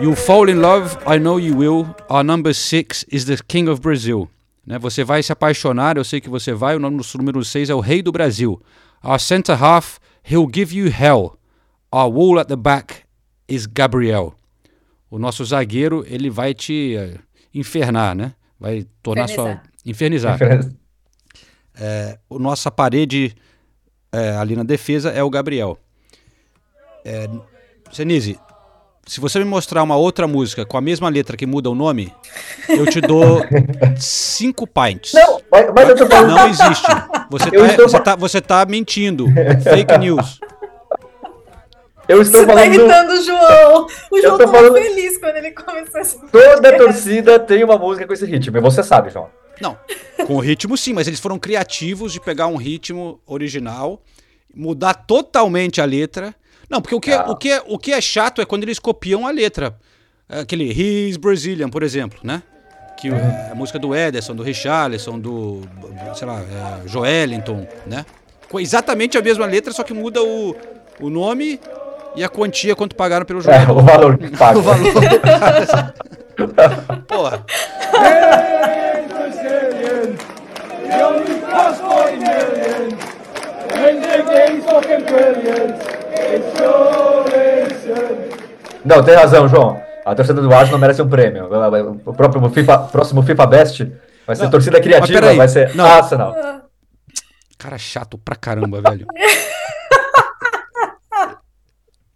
ole. Ole. You fall in love, I know you will. Our number six is the King of Brazil. Né? Você vai se apaixonar, eu sei que você vai. O nome do número 6 é o Rei do Brasil. Our center half, he'll give you hell. Our wall at the back is Gabriel. O nosso zagueiro, ele vai te eh, infernar, né? Vai tornar sua. Infernizar. É, o nossa parede é, ali na defesa é o Gabriel. É, Senise, se você me mostrar uma outra música com a mesma letra que muda o nome, eu te dou cinco pints. Não, mas, mas eu tô falando. Não existe. Você tá, estou você, tá, você tá mentindo. Fake news. Eu estou Você tá falando. irritando o João. O João tava falando- feliz quando ele começou essa Toda torcida tem uma música com esse ritmo. E você sabe, João. Não, com o ritmo sim, mas eles foram criativos de pegar um ritmo original, mudar totalmente a letra. Não, porque o que, é, Ah. o que, é, o que é chato é quando eles copiam a letra. Aquele He's Brazilian, por exemplo, né? Que é a música do Ederson, do Richarlison, do, sei lá, é, Joelinton, né? Com exatamente a mesma letra, só que muda o, o nome e a quantia quanto pagaram pelo É, jogador. o valor que paga. O valor. Porra. Brazilian. He only cost 40 million. And the game's fucking brilliant. It's your listen. Não, tem razão, João. A torcida do Arsenal merece um prêmio. O próprio FIFA, próximo FIFA Best vai ser Não, torcida criativa, vai ser Não. Arsenal. Cara chato pra caramba, velho.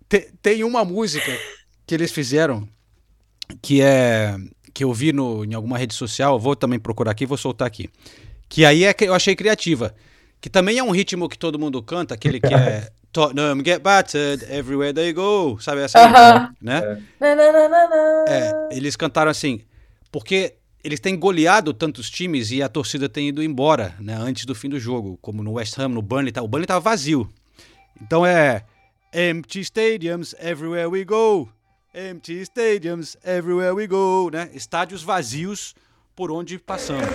Te- tem uma música que eles fizeram que é que eu vi no, em alguma rede social, vou também procurar aqui, vou soltar aqui. Que aí é que eu achei criativa, que também é um ritmo que todo mundo canta, aquele que é Tottenham get battered everywhere they go, sabe essa, aí, Aham. né? Na. É, eles cantaram assim, porque eles têm goleado tantos times e a torcida tem ido embora, né, antes do fim do jogo, como no West Ham, no Burnley, tá, o Burnley tava vazio. Então é empty stadiums everywhere we go. Empty stadiums everywhere we go, né? Estádios vazios por onde passamos.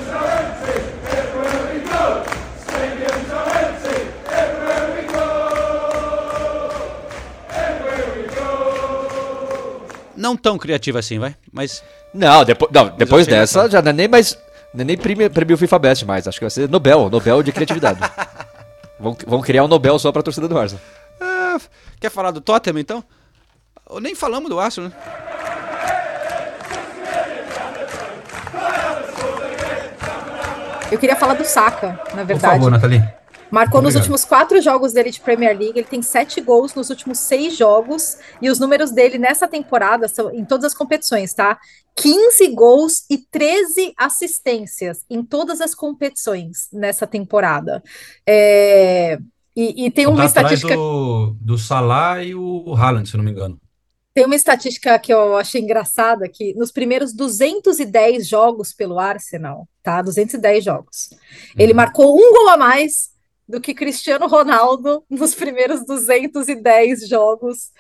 Não tão criativa assim, vai, mas Não, depois, não, depois dessa engraçado. já não é nem mais. Não é nem prêmio, prêmio FIFA Best mais. Acho que vai ser Nobel, Nobel de criatividade. vão, vão criar um Nobel só pra torcida do Arsenal. Ah, quer falar do Tottenham então? Ou Nem falamos do Arsenal, né? Eu queria falar do Saka, na verdade. Nathalie. Marcou nos Obrigado. últimos quatro jogos dele de Premier League, ele tem sete gols nos últimos seis jogos, e os números dele nessa temporada são em todas as competições, tá? 15 gols e 13 assistências em todas as competições nessa temporada. É, E, e tem uma estatística. do, do Salah e o Haaland, se não me engano. Tem uma estatística que eu achei engraçada, que nos primeiros 210 jogos pelo Arsenal, tá? 210 jogos. Ele marcou um gol a mais do que Cristiano Ronaldo nos primeiros 210 jogos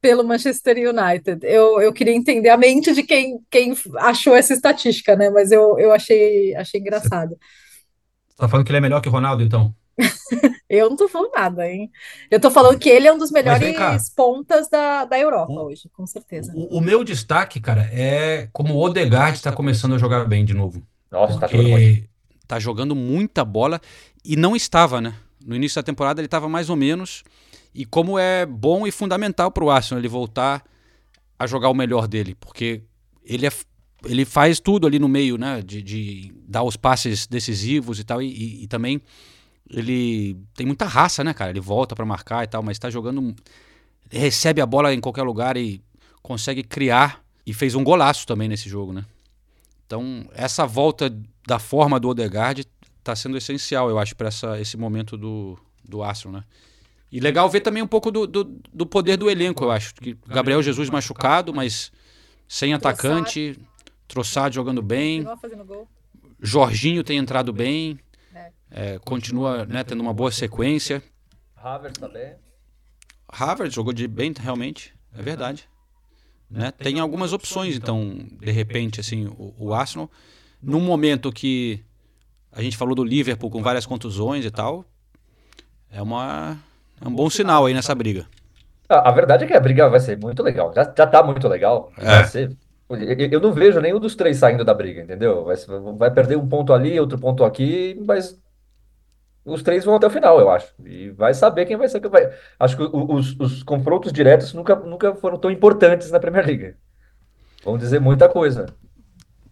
pelo Manchester United. Eu, eu queria entender a mente de quem, quem achou essa estatística, né? Mas eu, eu achei, achei engraçado. Você tá falando que ele é melhor que o Ronaldo, então? Eu não tô falando nada, hein? Eu tô falando que ele é um dos melhores cá. pontas da, da Europa hoje, com certeza. O, o meu destaque, cara, é como o Odegaard está começando a jogar bem de novo. Nossa, tá jogando muito. Porque tá jogando muita bola e não estava, né? No início da temporada ele estava mais ou menos. E como é bom e fundamental para o Arsenal ele voltar a jogar o melhor dele, porque ele, é, ele faz tudo ali no meio, né? De, de dar os passes decisivos e tal, e, e- e também Ele tem muita raça, né, cara? Ele volta pra marcar e tal, mas tá jogando. Recebe a bola em qualquer lugar e consegue criar. E fez um golaço também nesse jogo, né? Então, essa volta da forma do Odegaard tá sendo essencial, eu acho, para esse momento do, do Arsenal, né? E legal ver também um pouco do, do, do poder do elenco, eu acho. Que Gabriel Jesus machucado, mas sem atacante. Trossard jogando bem. Continua fazendo gol. Jorginho tem entrado bem. É. É, continua né, tendo uma boa sequência. Havertz também. Havertz jogou de bem, realmente. É verdade. Né? Tem algumas opções, então, de repente, assim, o, o Arsenal, num momento que a gente falou do Liverpool com várias contusões e tal, é, uma, é um bom sinal aí nessa briga. A, a verdade é que a briga vai ser muito legal. Já, já tá muito legal. É. Ser. Eu, não vejo nenhum dos três saindo da briga, entendeu? Vai, vai perder um ponto ali, outro ponto aqui, mas os três vão até o final, eu acho. E vai saber quem vai ser que vai. Acho que os, os confrontos diretos nunca, nunca foram tão importantes na Premier League. Vão dizer muita coisa.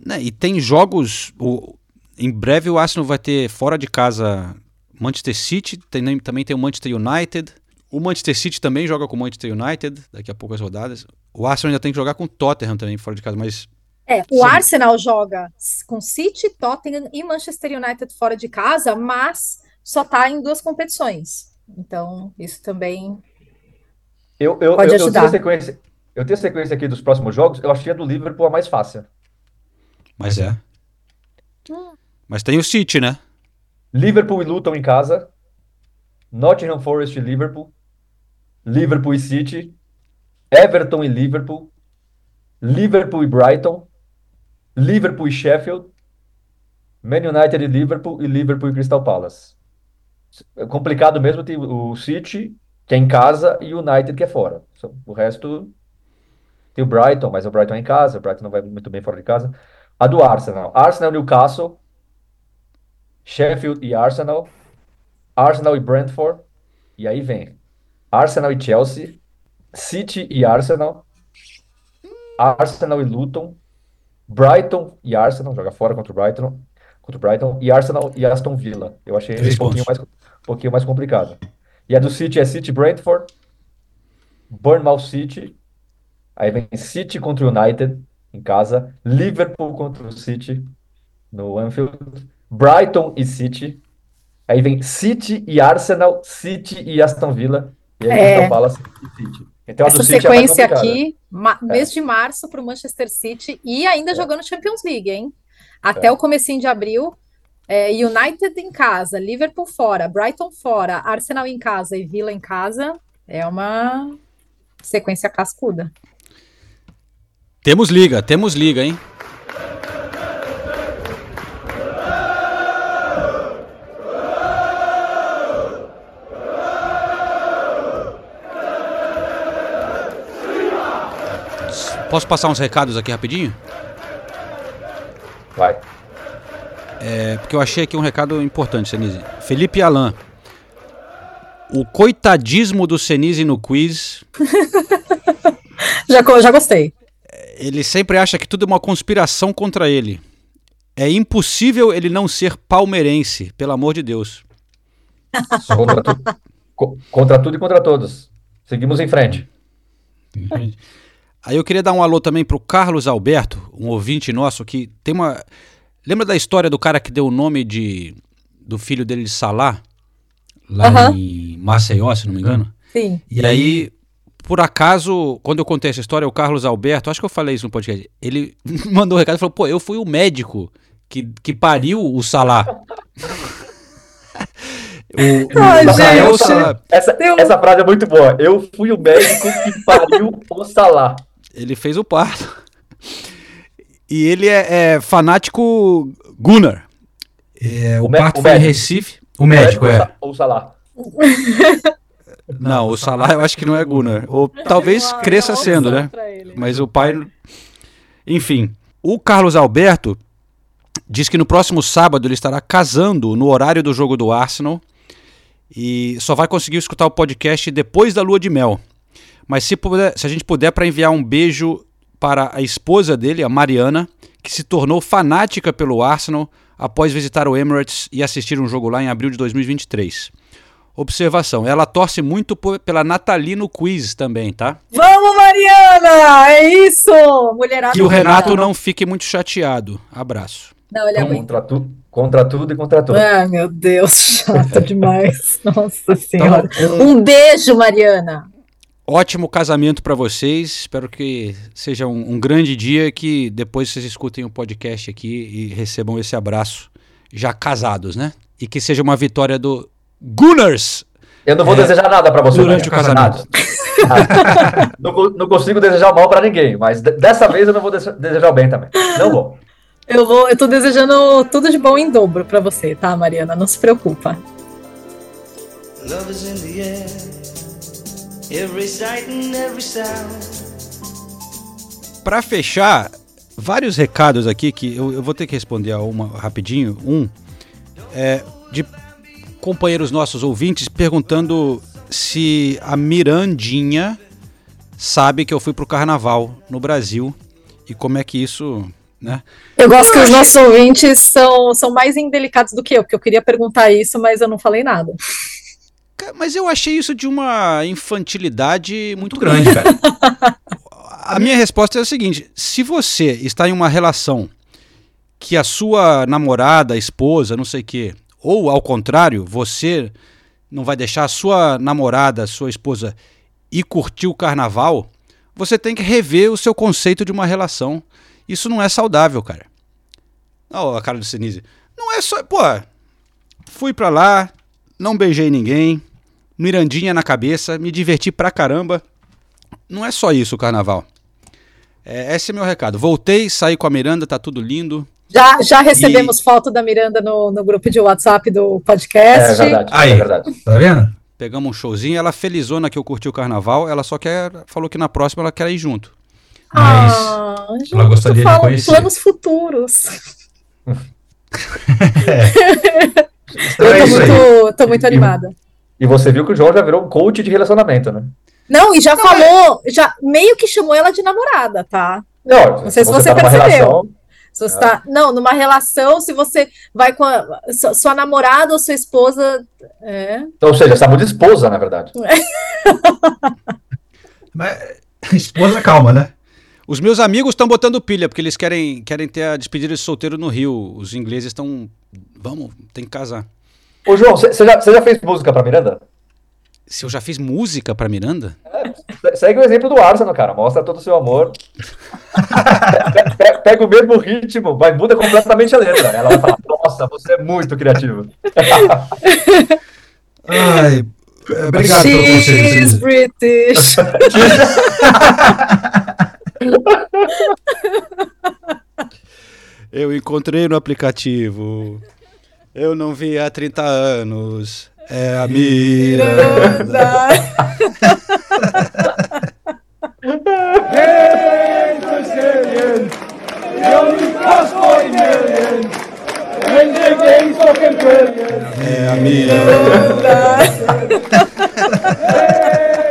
Né, e tem jogos. O, em breve o Arsenal vai ter fora de casa Manchester City, tem- também tem o Manchester United. O Manchester City também joga com o Manchester United, daqui a poucas rodadas. O Arsenal ainda tem que jogar com o Tottenham também fora de casa, mas É, o Sim. Arsenal joga com City, Tottenham e Manchester United fora de casa, mas só tá em duas competições. Então, isso também. Eu, eu, Pode eu, eu tenho ajudar. a sequência, eu tenho a sequência aqui dos próximos jogos. Eu achei a do Liverpool a mais fácil. Mas é. Mas tem o City, né? Liverpool e Luton em casa. Nottingham Forest e Liverpool. Liverpool e City. Everton e Liverpool. Liverpool e Brighton. Liverpool e Sheffield. Man United e Liverpool. E Liverpool e Crystal Palace. É complicado mesmo tem o City, que é em casa, e o United, que é fora. O resto tem o Brighton, mas o Brighton é em casa. O Brighton não vai muito bem fora de casa. A do Arsenal. Arsenal e Newcastle. Sheffield e Arsenal, Arsenal e Brentford, e aí vem Arsenal e Chelsea, City e Arsenal, Arsenal e Luton, Brighton e Arsenal, joga fora contra o Brighton, contra o Brighton, e Arsenal e Aston Villa. Eu achei um pouquinho mais, um pouquinho mais complicado. E a do City é City e Brentford, Bournemouth City, aí vem City contra o United em casa, Liverpool contra o City no Anfield, Brighton e City. Aí vem City e Arsenal, City e Aston Villa. E aí É. Crystal Palace e City. Então a do Essa City é sequência complicada. aqui, É. mês de março para o Manchester City e ainda jogando Champions League, hein? Até É. o comecinho de abril, é, United em casa, Liverpool fora, Brighton fora, Arsenal em casa e Villa em casa, é uma sequência cascuda. Temos liga, temos liga, hein? Posso passar uns recados aqui rapidinho? Vai. É, porque eu achei aqui um recado importante, Senise. Felipe Alain. O coitadismo do Senise no quiz, Já, já gostei. ele sempre acha que tudo é uma conspiração contra ele. É impossível ele não ser palmeirense, pelo amor de Deus. Contra, tu- co- contra tudo e contra todos. Seguimos em frente. Aí eu queria dar um alô também pro Carlos Alberto, um ouvinte nosso que tem uma. Lembra da história do cara que deu o nome de do filho dele de Salá? Lá em Maceió, se não me engano? Sim. E aí, por acaso, quando eu contei essa história, o Carlos Alberto, acho que eu falei isso no podcast, ele mandou um recado e falou: pô, eu fui o médico que, que pariu o Salá. o, o Ai, Israel gente. Salá. Essa, um- essa frase é muito boa. Eu fui o médico que pariu o Salah. Ele fez o parto. E ele é, é fanático Gunnar. É, o, O parto o foi em médico. Recife. O médico, é. Ou o Salah. Não, o Salah eu acho que não é Gunnar. Ou talvez cresça sendo, né? Mas o pai. Enfim. O Carlos Alberto diz que no próximo sábado ele estará casando no horário do jogo do Arsenal. E só vai conseguir escutar o podcast depois da lua de mel. Mas se, puder, se a gente puder, para enviar um beijo para a esposa dele, a Mariana, que se tornou fanática pelo Arsenal após visitar o Emirates e assistir um jogo lá em abril de 2023. Observação, ela torce muito por- pela Nathalie no quiz também, tá? Vamos, Mariana! É isso! Mulherada. Que o Renato não fique muito chateado. Abraço. Não, ele aguenta. Contra, tu, contra tudo e contra tudo. Ai, meu Deus, chato demais. Nossa Senhora. Então, Um beijo, Mariana. Ótimo casamento pra vocês. Espero que seja um, um grande dia que depois vocês escutem o podcast aqui e recebam esse abraço já casados, né? E que seja uma vitória do Gunners Eu não vou É, desejar nada pra você. durante o Mariana, casamento. não, não consigo desejar mal pra ninguém, mas de- dessa vez eu não vou dese- desejar o bem também. Não vou. Eu vou, eu tô desejando tudo de bom em dobro pra você, tá, Mariana? Não se preocupa. Love is in the air, every sight and every sound. Pra fechar, vários recados aqui que eu, eu vou ter que responder a uma rapidinho. Um é de companheiros nossos ouvintes perguntando se a Mirandinha sabe que eu fui pro carnaval no Brasil e como é que isso, né? Eu gosto que os nossos ouvintes são, são mais indelicados do que eu, porque eu queria perguntar isso, mas eu não falei nada. Mas eu achei isso de uma infantilidade muito grande, cara. A minha resposta é a seguinte: se você está em uma relação que a sua namorada, esposa, não sei o quê, ou ao contrário, você não vai deixar a sua namorada, sua esposa ir curtir o carnaval, você tem que rever o seu conceito de uma relação. Isso não é saudável, cara. Ó, a cara do Sinise. Não é só. Pô, fui pra lá, não beijei ninguém, mirandinha na cabeça, me diverti pra caramba. Não é só isso o carnaval. É, esse é meu recado. Voltei, saí com a Miranda, tá tudo lindo. Já, já recebemos foto da Miranda no, no grupo de WhatsApp do podcast. É verdade. Aí. É verdade. Tá vendo? Pegamos um showzinho, ela felizona que eu curti o carnaval, ela só quer, falou que na próxima ela quer ir junto. Mas Ah, ela gostaria de fala conhecer. planos futuros. Então eu é tô aí. muito, tô muito animada. E você viu que o João já virou um coach de relacionamento, né? Não, e já falou, já meio que chamou ela de namorada, tá? Não, Não sei se você tá percebeu. relação, Se você tá, não, numa relação, se você vai com a, sua, sua namorada ou sua esposa, é, então, ou seja, você está muito esposa, na verdade. Mas, esposa, calma, né? Os meus amigos estão botando pilha, porque eles querem, querem ter a despedida de solteiro no Rio. Os ingleses estão. Vamos, tem que casar. Ô, João, você já, já fez música pra Miranda? Se eu já fiz música pra Miranda? Segue o exemplo do Arsenal, cara. Mostra todo o seu amor. Pe- pe- Pega o mesmo ritmo, mas muda completamente a letra. Ela vai falar, nossa, você é muito criativo. Ai, é, obrigado pelo conselho, she's. British. Eu encontrei no aplicativo. Eu não vi há 30 anos. É a Miranda. Hey, Brazilian, the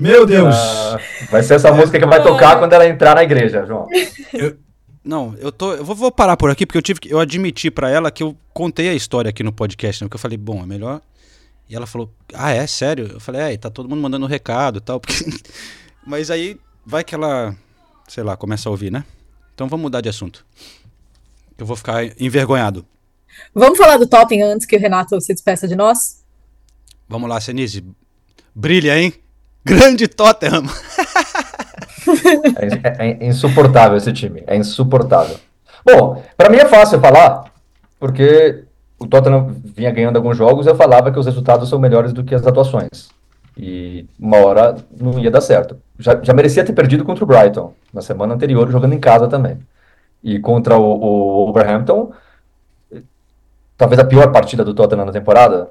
Meu Deus. Ah, vai ser essa música que vai tocar quando ela entrar na igreja, João. Não, eu tô. Eu vou, vou parar por aqui, porque eu tive que. Eu admiti pra ela que eu contei a história aqui no podcast, né? Porque eu falei, bom, é melhor. E ela falou, ah, é? Sério? Eu falei, é, tá todo mundo mandando recado e tal. Porque... Mas aí vai que ela, sei lá, começa a ouvir, né? Então vamos mudar de assunto. Eu vou ficar envergonhado. Vamos falar do Tottenham antes que o Renato se despeça de nós? Vamos lá, Senise. Brilha, hein? Grande Tottenham. É, é- insuportável esse time. É insuportável. Bom, pra mim é fácil falar, porque o Tottenham vinha ganhando alguns jogos eu falava que os resultados são melhores do que as atuações. E uma hora não ia dar certo. Já, já merecia ter perdido contra o Brighton na semana anterior, jogando em casa também. E contra o, o Wolverhampton, talvez a pior partida do Tottenham na temporada.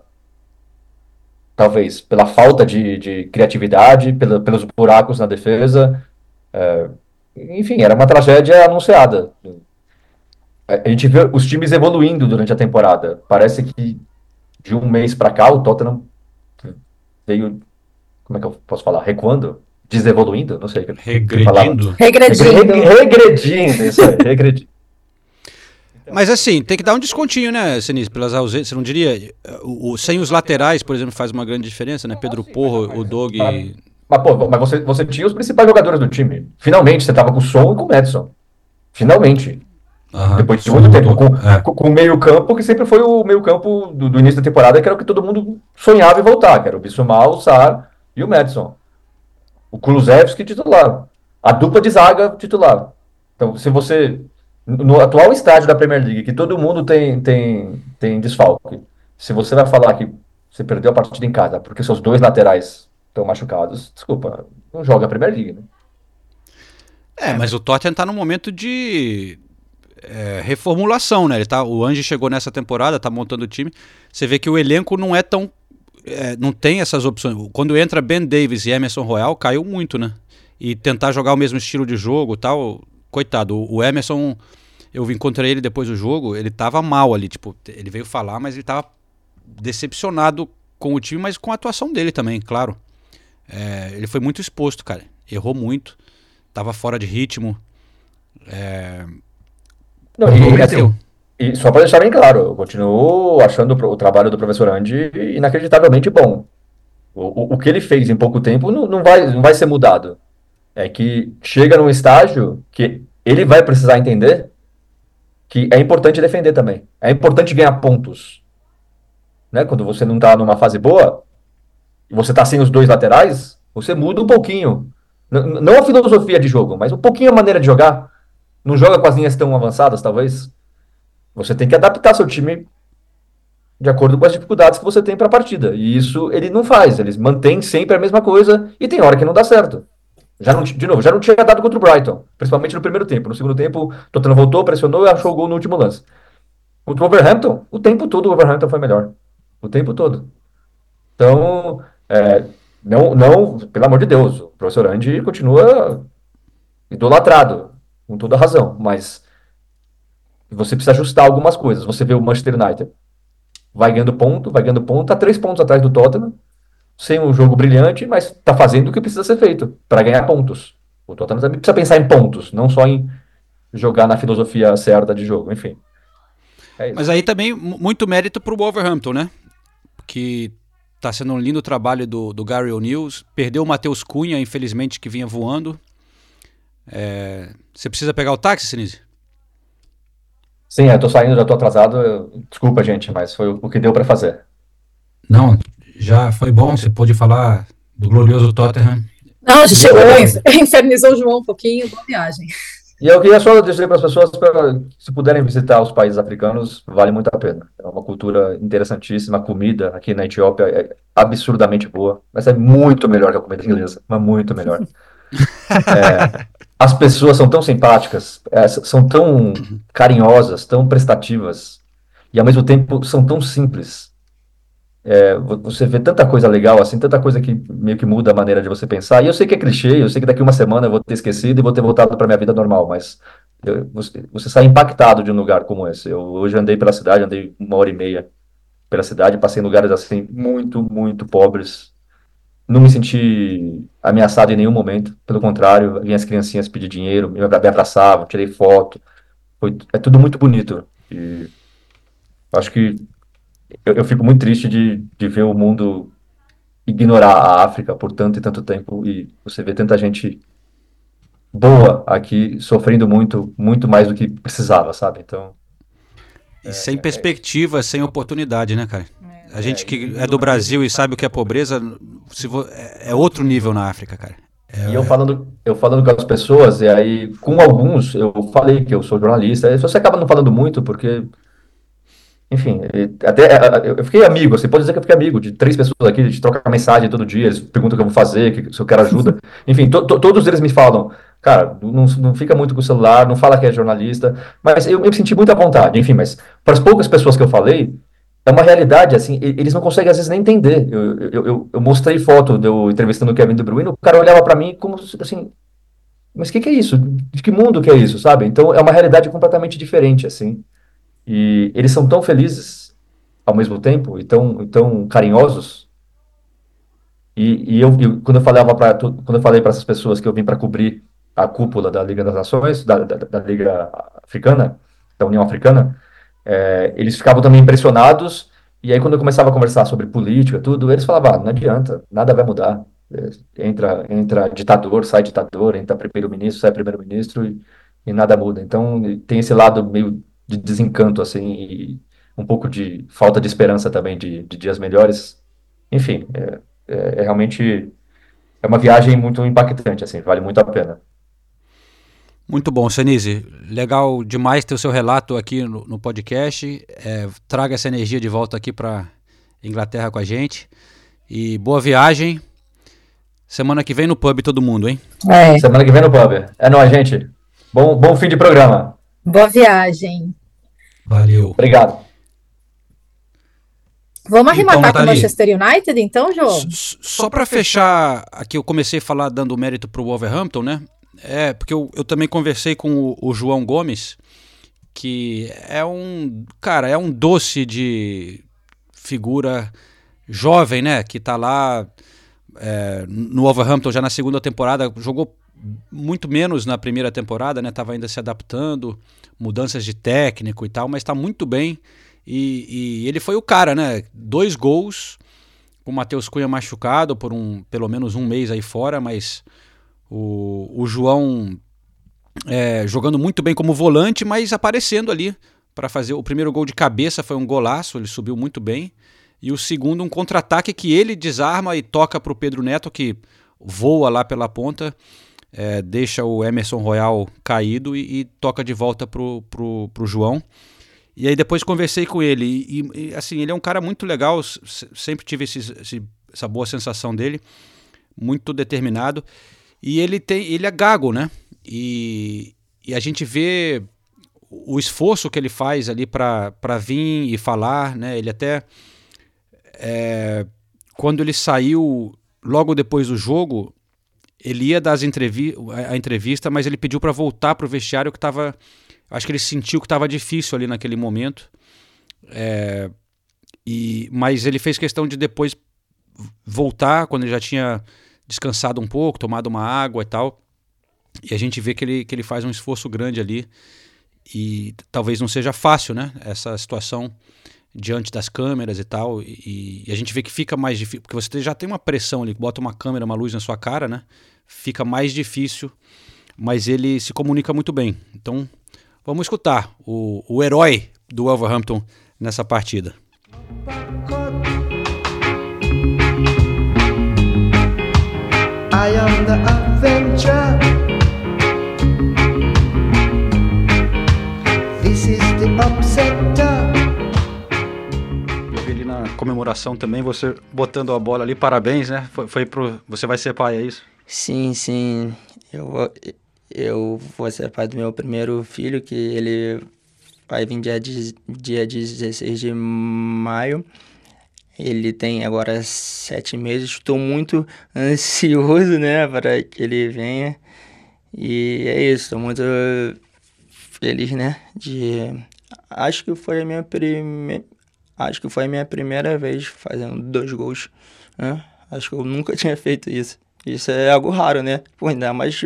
Talvez pela falta de, de criatividade, pela- pelos buracos na defesa. É, enfim, era uma tragédia anunciada. A gente vê os times evoluindo durante a temporada. Parece que de um mês para cá o Tottenham veio, como é que eu posso falar? Recuando? Desevoluindo? Não sei. Regredindo? Regredindo. Regre- Regredindo, isso aí, regredindo. Mas assim, tem que dar um descontinho, né, Sinise, pelas ausências. Você não diria. O, o- sem os laterais, por exemplo, faz uma grande diferença, né? Pedro Porro, o Doug. Mas, pô, mas você, você tinha os principais jogadores do time. Finalmente, você tava com o Som e com o Madison. Finalmente. Depois de muito tempo. Com, é. com, o meio-campo, que sempre foi o meio-campo do, do início da temporada, que era o que todo mundo sonhava em voltar, que era o Bissomal, o Sar e o Madison. O Kulusevski titular. A dupla de zaga titular. Então, se você. No atual estágio da Premier League, que todo mundo tem, tem, tem desfalque, se você vai falar que você perdeu a partida em casa porque seus dois laterais estão machucados, desculpa, não joga a Premier League, né? É, mas o Tottenham tá num momento de é, reformulação, né? Ele tá, o Ange chegou nessa temporada, tá montando o time. Você vê que o elenco não é tão. é, não tem essas opções. Quando entra Ben Davis e Emerson Royal, caiu muito, né? E tentar jogar o mesmo estilo de jogo tal. Coitado, o Emerson, eu encontrei ele depois do jogo, ele tava mal ali, tipo, ele veio falar, mas ele tava decepcionado com o time, mas com a atuação dele também, claro. É, ele foi muito exposto, cara. Errou muito, tava fora de ritmo. É, Não, e, assim, e só para deixar bem claro, eu continuo achando o trabalho do professor Andy inacreditavelmente bom. O, o, o que ele fez em pouco tempo não, não vai, não vai ser mudado. É que chega num estágio que ele vai precisar entender que é importante defender também. É importante ganhar pontos. Né? Quando você não está numa fase boa, e você está sem os dois laterais, você muda um pouquinho. N- não a filosofia de jogo, mas um pouquinho a maneira de jogar. Não joga com as linhas tão avançadas, talvez. Você tem que adaptar seu time de acordo com as dificuldades que você tem para a partida. E isso ele não faz. Eles mantêm sempre a mesma coisa e tem hora que não dá certo. Já não, de novo, já não tinha dado contra o Brighton, principalmente no primeiro tempo. No segundo tempo, Tottenham voltou, pressionou e achou o gol no último lance. Contra o Wolverhampton, o tempo todo o Wolverhampton foi melhor. O tempo todo. Então, é, não, não, pelo amor de Deus, o professor Andy continua idolatrado, com toda razão, mas você precisa ajustar algumas coisas. Você vê o Manchester United, vai ganhando ponto, vai ganhando ponto, tá três pontos atrás do Tottenham, sem um jogo brilhante, mas tá fazendo o que precisa ser feito para ganhar pontos. O Tottenham também precisa pensar em pontos, não só em jogar na filosofia certa de jogo, enfim. É isso. Mas aí também mu- muito mérito pro Wolverhampton, né? Que tá sendo um lindo trabalho do, do Gary O'Neill. Perdeu o Matheus Cunha, infelizmente, que vinha voando. É, Você precisa pegar o táxi, Sinise? Sim, eu tô saindo, já tô atrasado. Desculpa, gente, mas foi o o que deu para fazer. Não, já foi bom, você pôde falar do glorioso Tottenham. Não, a gente chegou, infernizou o João um pouquinho, boa viagem. E eu queria só dizer para as pessoas, pra, se puderem visitar os países africanos, vale muito a pena. É uma cultura interessantíssima, a comida aqui na Etiópia é absurdamente boa, mas é muito melhor que a comida inglesa, mas muito melhor. É, as pessoas são tão simpáticas, é, são tão carinhosas, tão prestativas, e ao mesmo tempo são tão simples. É, vo- você vê tanta coisa legal, assim, tanta coisa que meio que muda a maneira de você pensar. E eu sei que é clichê, eu sei que daqui uma semana eu vou ter esquecido e vou ter voltado para minha vida normal, mas eu- você, você sai impactado de um lugar como esse. Eu hoje andei pela cidade, andei uma hora e meia pela cidade, passei em lugares assim muito, muito pobres. Não me senti ameaçado em nenhum momento, pelo contrário, vinha as criancinhas pedir dinheiro, me abra- me abraçavam, tirei foto. Foi, é tudo muito bonito. E acho que eu, eu fico muito triste de, de ver o mundo ignorar a África por tanto e tanto tempo e você vê tanta gente boa aqui sofrendo muito, muito mais do que precisava, sabe? Então, E sem perspectiva, sem oportunidade, né, cara? A gente que é do Brasil e sabe o que é pobreza, se vo- é é outro nível na África, cara. E eu falando, eu falando com as pessoas, e aí com alguns eu falei que eu sou jornalista, e você acaba não falando muito, porque, enfim, até eh, eu fiquei amigo, você pode dizer que eu fiquei amigo de três pessoas aqui, a gente troca mensagem todo dia, eles perguntam o que eu vou fazer, se eu quero ajuda, enfim, to- to- todos eles me falam, cara, não, não fica muito com o celular, não fala que é jornalista, mas eu, eu me senti muito à vontade, enfim, mas para as poucas pessoas que eu falei, é uma realidade, assim, eles não conseguem às vezes nem entender. Eu, eu, eu, eu mostrei foto de eu entrevistando o Kevin De Bruyne, o cara olhava para mim como assim, mas o que, que é isso? De que mundo que é isso, sabe? Então é uma realidade completamente diferente, assim. E eles são tão felizes ao mesmo tempo e tão, tão carinhosos E, e eu, eu- quando eu falava para quando eu falei para essas pessoas que eu vim para cobrir a cúpula da Liga das Nações, da, da, da Liga Africana, da União Africana, é, eles ficavam também impressionados. E aí, quando eu começava a conversar sobre política, tudo, eles falavam: ah, não adianta, nada vai mudar. É, Entra, entra ditador, sai ditador, entra primeiro-ministro, sai primeiro-ministro e, e nada muda. Então, tem esse lado meio de desencanto, assim, e um pouco de falta de esperança também de, de dias melhores. Enfim, é, é- é realmente é uma viagem muito impactante, assim, vale muito a pena. Muito bom, Senise. Legal demais ter o seu relato aqui no, no podcast. É, traga essa energia de volta aqui para Inglaterra com a gente. E boa viagem. Semana que vem no pub todo mundo, hein? É. Semana que vem no pub. É nóis, gente. Bom, bom fim de programa. Boa viagem. Valeu. Obrigado. Vamos arrematar com o. Manchester United, então, João? S- Só para fechar, aqui eu comecei a falar dando mérito pro Wolverhampton, né? É, porque eu, eu também conversei com o, o João Gomes, que é um, cara, é um doce de figura jovem, né? Que tá lá é, no Wolverhampton já na segunda temporada, jogou muito menos na primeira temporada, né? Tava ainda se adaptando, mudanças de técnico e tal, mas tá muito bem. E, e ele foi o cara, né? Dois gols, com o Matheus Cunha machucado por um, pelo menos um mês aí fora, mas o, o João é, jogando muito bem como volante, mas aparecendo ali para fazer o primeiro gol de cabeça foi um golaço, ele subiu muito bem. E o segundo, um contra-ataque que ele desarma e toca para o Pedro Neto, que voa lá pela ponta, é, deixa o Emerson Royal caído e, e toca de volta pro, pro, pro João. E aí depois conversei com ele. E, e, assim, ele é um cara muito legal, sempre tive esses- esse- essa boa sensação dele, muito determinado. E ele tem, ele é gago, né? E, e a gente vê o esforço que ele faz ali para vir e falar, né? Ele até é, quando ele saiu logo depois do jogo, ele ia dar entrevi a a entrevista, mas ele pediu para voltar para o vestiário que estava, acho que ele sentiu que estava difícil ali naquele momento. É, e mas ele fez questão de depois voltar quando ele já tinha descansado um pouco, tomado uma água e tal. E a gente vê que ele, que ele faz um esforço grande ali. E talvez não seja fácil, né? Essa situação diante das câmeras e tal. E, e a gente vê que fica mais difícil. Porque você já tem uma pressão ali, bota uma câmera, uma luz na sua cara, né? Fica mais difícil. Mas ele se comunica muito bem. Então, vamos escutar o, o herói do Wolverhampton nessa partida. I am the. This is the. Comemoração também, você botando a bola ali, parabéns, né? Foi, foi pro. Você vai ser pai, é isso? Sim, sim. Eu, vou- eu vou ser pai do meu primeiro filho, que ele vai vir dia, dia 16 de maio. Ele tem agora sete meses. Estou muito ansioso, né, para que ele venha. E é isso, estou muito feliz, né, de... Acho que foi a minha primeira... Acho que foi a minha primeira vez fazendo dois gols, né? Acho que eu nunca tinha feito isso. Isso é algo raro, né? Pô, ainda mais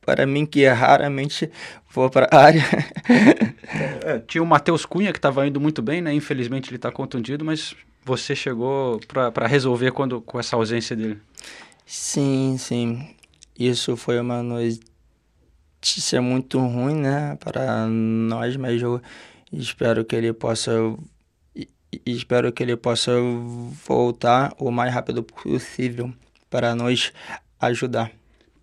para mim que raramente vou para a área. É, tinha o Matheus Cunha que estava indo muito bem, né? Infelizmente ele está contundido, mas você chegou para resolver quando com essa ausência dele. Sim, sim. Isso foi uma notícia muito ruim, né, para nós, mas eu espero que ele possa e- espero que ele possa voltar o mais rápido possível para nos ajudar.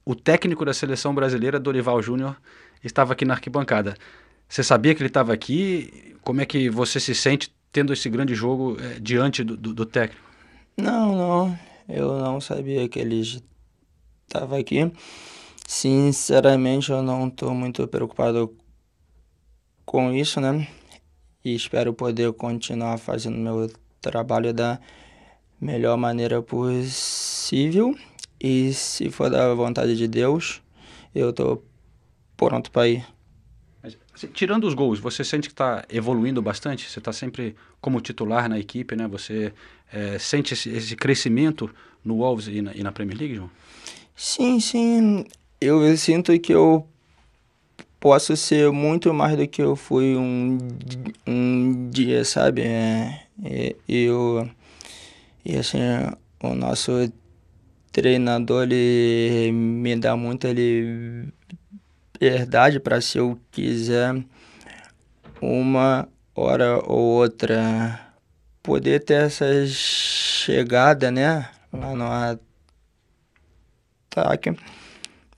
O técnico da seleção brasileira, Dorival Júnior, estava aqui na arquibancada. Você sabia que ele estava aqui? Como é que você se sente tendo esse grande jogo eh, diante do, do- do técnico? Não, não, eu não sabia que ele estava aqui. Sinceramente, eu não estou muito preocupado com isso, né? E espero poder continuar fazendo meu trabalho da melhor maneira possível. E se for da vontade de Deus, eu estou pronto para ir. Mas, assim, tirando os gols, você sente que está evoluindo bastante? Você está sempre como titular na equipe, né? Você é, sente esse, esse, crescimento no Wolves e na, e na Premier League, João? Sim, sim. Eu sinto que eu posso ser muito mais do que eu fui um, um dia, sabe? É, é, eu e assim o nosso treinador ele me dá muita liberdade para se eu quiser uma hora ou outra poder ter essa chegada, né, lá no ataque.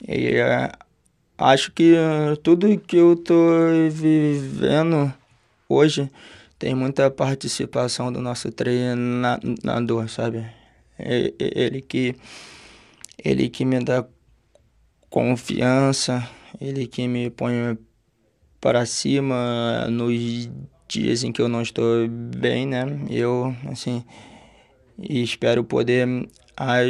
E acho que tudo que eu tô vivendo hoje tem muita participação do nosso treinador, sabe? Ele que ele que me dá confiança, ele que me põe para cima nos dias em que eu não estou bem, né? Eu, assim, espero poder aj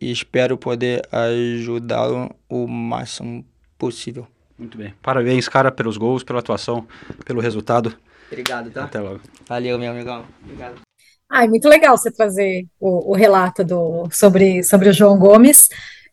espero poder ajudá-lo o máximo possível. Muito bem. Parabéns, cara, pelos gols, pela atuação, pelo resultado. Obrigado, tá? Até logo. Valeu, meu amigão. Obrigado. Ai, muito legal você trazer o, o relato do, sobre, sobre o João Gomes.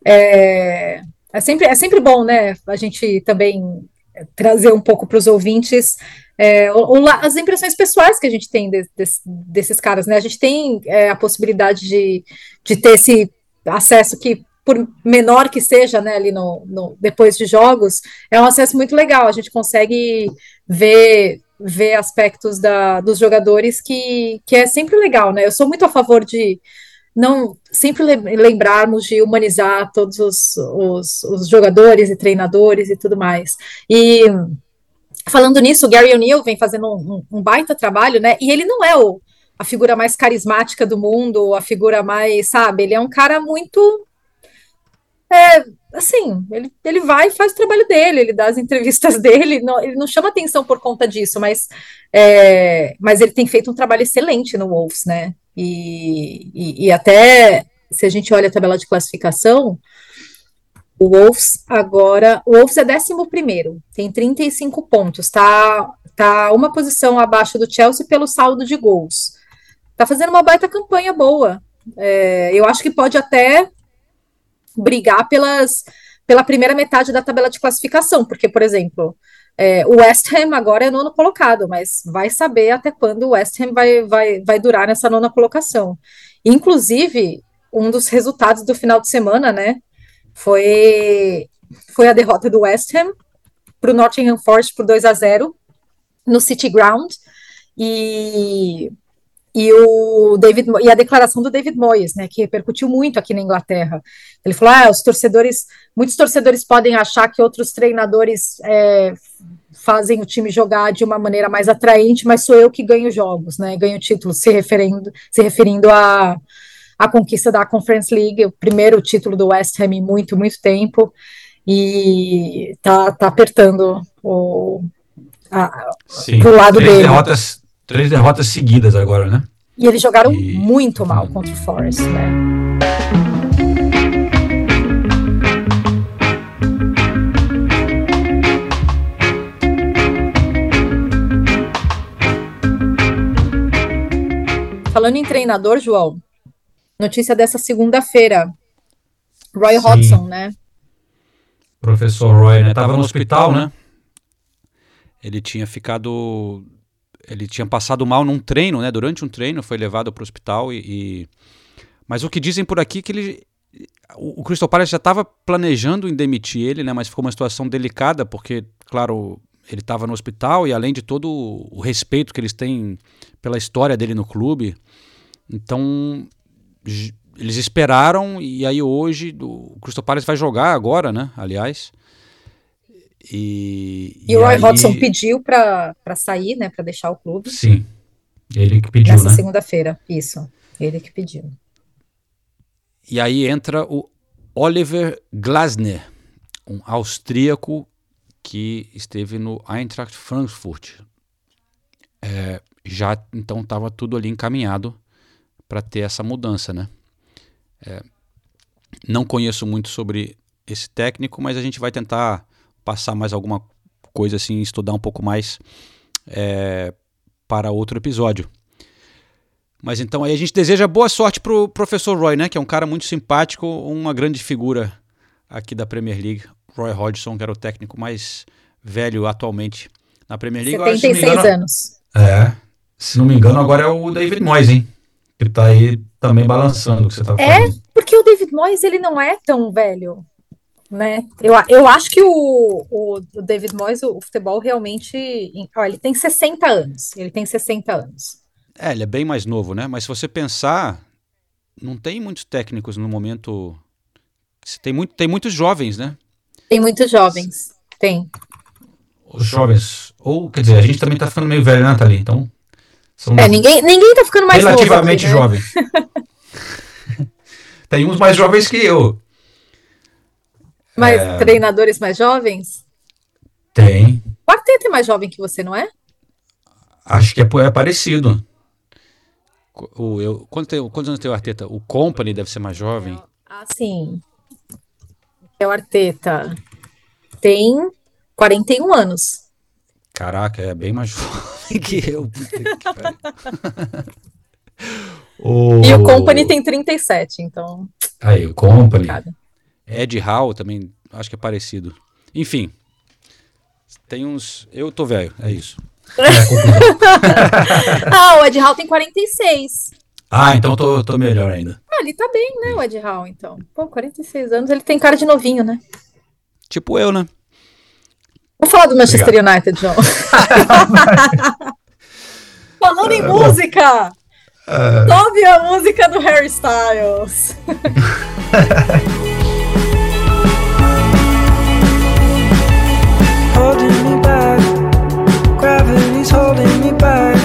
É, é, sempre, é sempre bom, né, a gente também trazer um pouco para os ouvintes é, o, o, as impressões pessoais que a gente tem de, de, desses caras, né? A gente tem é, a possibilidade de, de ter esse acesso que por menor que seja, né, ali no, no, depois de jogos, é um acesso muito legal. A gente consegue ver ver aspectos da, dos jogadores que, que é sempre legal, né? Eu sou muito a favor de não sempre lembrarmos de humanizar todos os, os, os jogadores e treinadores e tudo mais. E falando nisso, o Gary O'Neill vem fazendo um, um, baita trabalho, né? E ele não é o, a figura mais carismática do mundo, a figura mais, sabe? Ele é um cara muito é, assim, ele, ele vai e faz o trabalho dele, ele dá as entrevistas dele, não, ele não chama atenção por conta disso, mas, é, mas ele tem feito um trabalho excelente no Wolves, né? E, e, e, até se a gente olha a tabela de classificação, o Wolves agora, o Wolves é 11 primeiro, tem 35 pontos, tá, tá uma posição abaixo do Chelsea pelo saldo de gols. Tá fazendo uma baita campanha boa. É, eu acho que pode até brigar pelas, pela primeira metade da tabela de classificação, porque, por exemplo, é, o West Ham agora é nono colocado, mas vai saber até quando o West Ham vai, vai, vai durar nessa nona colocação. Inclusive, um dos resultados do final de semana, né, foi, foi a derrota do West Ham para o Nottingham Forest por 2 a 0 no City Ground. E e o David e a declaração do David Moyes, né, que repercutiu muito aqui na Inglaterra. Ele falou: ah, os torcedores, muitos torcedores podem achar que outros treinadores é, fazem o time jogar de uma maneira mais atraente, mas sou eu que ganho jogos, né, ganho títulos, se referindo, se referindo a a conquista da Conference League, o primeiro título do West Ham em muito, muito tempo, e tá, tá apertando o, a, pro lado três dele. Derrotas, três derrotas seguidas agora, né? E eles jogaram e... muito mal contra o Forest, né? Falando em treinador, João, notícia dessa segunda-feira. Roy Sim. Hodgson, né? Professor Roy, né? Tava no hospital, né? Ele tinha ficado. Ele tinha passado mal num treino, né? Durante um treino, foi levado para o hospital e, e, Mas o que dizem por aqui é que ele. O, Crystal Palace já estava planejando em demitir ele, né? Mas ficou uma situação delicada, porque, claro, ele estava no hospital e além de todo o respeito que eles têm pela história dele no clube. Então, eles esperaram e aí hoje o Crystal Palace vai jogar agora, né? Aliás. E, E, o Roy Hodgson pediu para sair, né? Para deixar o clube. Sim. Ele que pediu, Nessa né? segunda-feira. Isso. Ele que pediu. E aí entra o Oliver Glasner, um austríaco que esteve no Eintracht Frankfurt. É, já então estava tudo ali encaminhado para ter essa mudança, né? É, não conheço muito sobre esse técnico, mas a gente vai tentar passar mais alguma coisa assim, estudar um pouco mais é, para outro episódio. Mas então aí a gente deseja boa sorte pro professor Roy, né? Que é um cara muito simpático, uma grande figura aqui da Premier League. Roy Hodgson, que era o técnico mais velho atualmente na Premier League. Eu acho, se não me 76 engano- anos. É. Se não me engano, agora é o David Moyes, hein? Que tá aí também balançando o que você tá É, falando. porque o David Moyes, ele não é tão velho, né? Eu, eu acho que o, o, David Moyes, o, o futebol realmente... Ó, ele tem 60 anos. Ele tem 60 anos. É, ele é bem mais novo, né? Mas se você pensar, não tem muitos técnicos no momento. Tem, muito, tem muitos jovens, né? Tem muitos jovens. Tem. Os jovens. Ou, quer dizer, a gente também tá ficando meio velho, né, Nathalie? Então. São É, ninguém, ninguém tá ficando mais novo relativamente aqui, né? jovens. tem uns mais jovens que eu. Mas É. treinadores mais jovens? Tem. O Arteta é mais jovem que você, não é? Acho que é, é parecido. O, eu, quanto tem- quantos anos tem o Arteta? O Company deve ser mais jovem. Ah, sim. É o Arteta. Tem 41 anos. Caraca, é bem mais jovem que eu. O... E o Company tem 37, então. Aí, o Company. Ed Howe também, acho que é parecido. Enfim. Tem uns. Eu tô velho, é isso. ah, o Ed Hall tem 46. Ah, então tô, tô melhor ainda. Ah, ele tá bem, né, o Ed Hall, então. Pô, 46 anos, ele tem cara de novinho, né? Tipo eu, né? Vamos falar do Manchester United, João. Falando em música! Ah. Sobe a música do Harry Styles. gravity's holding me back.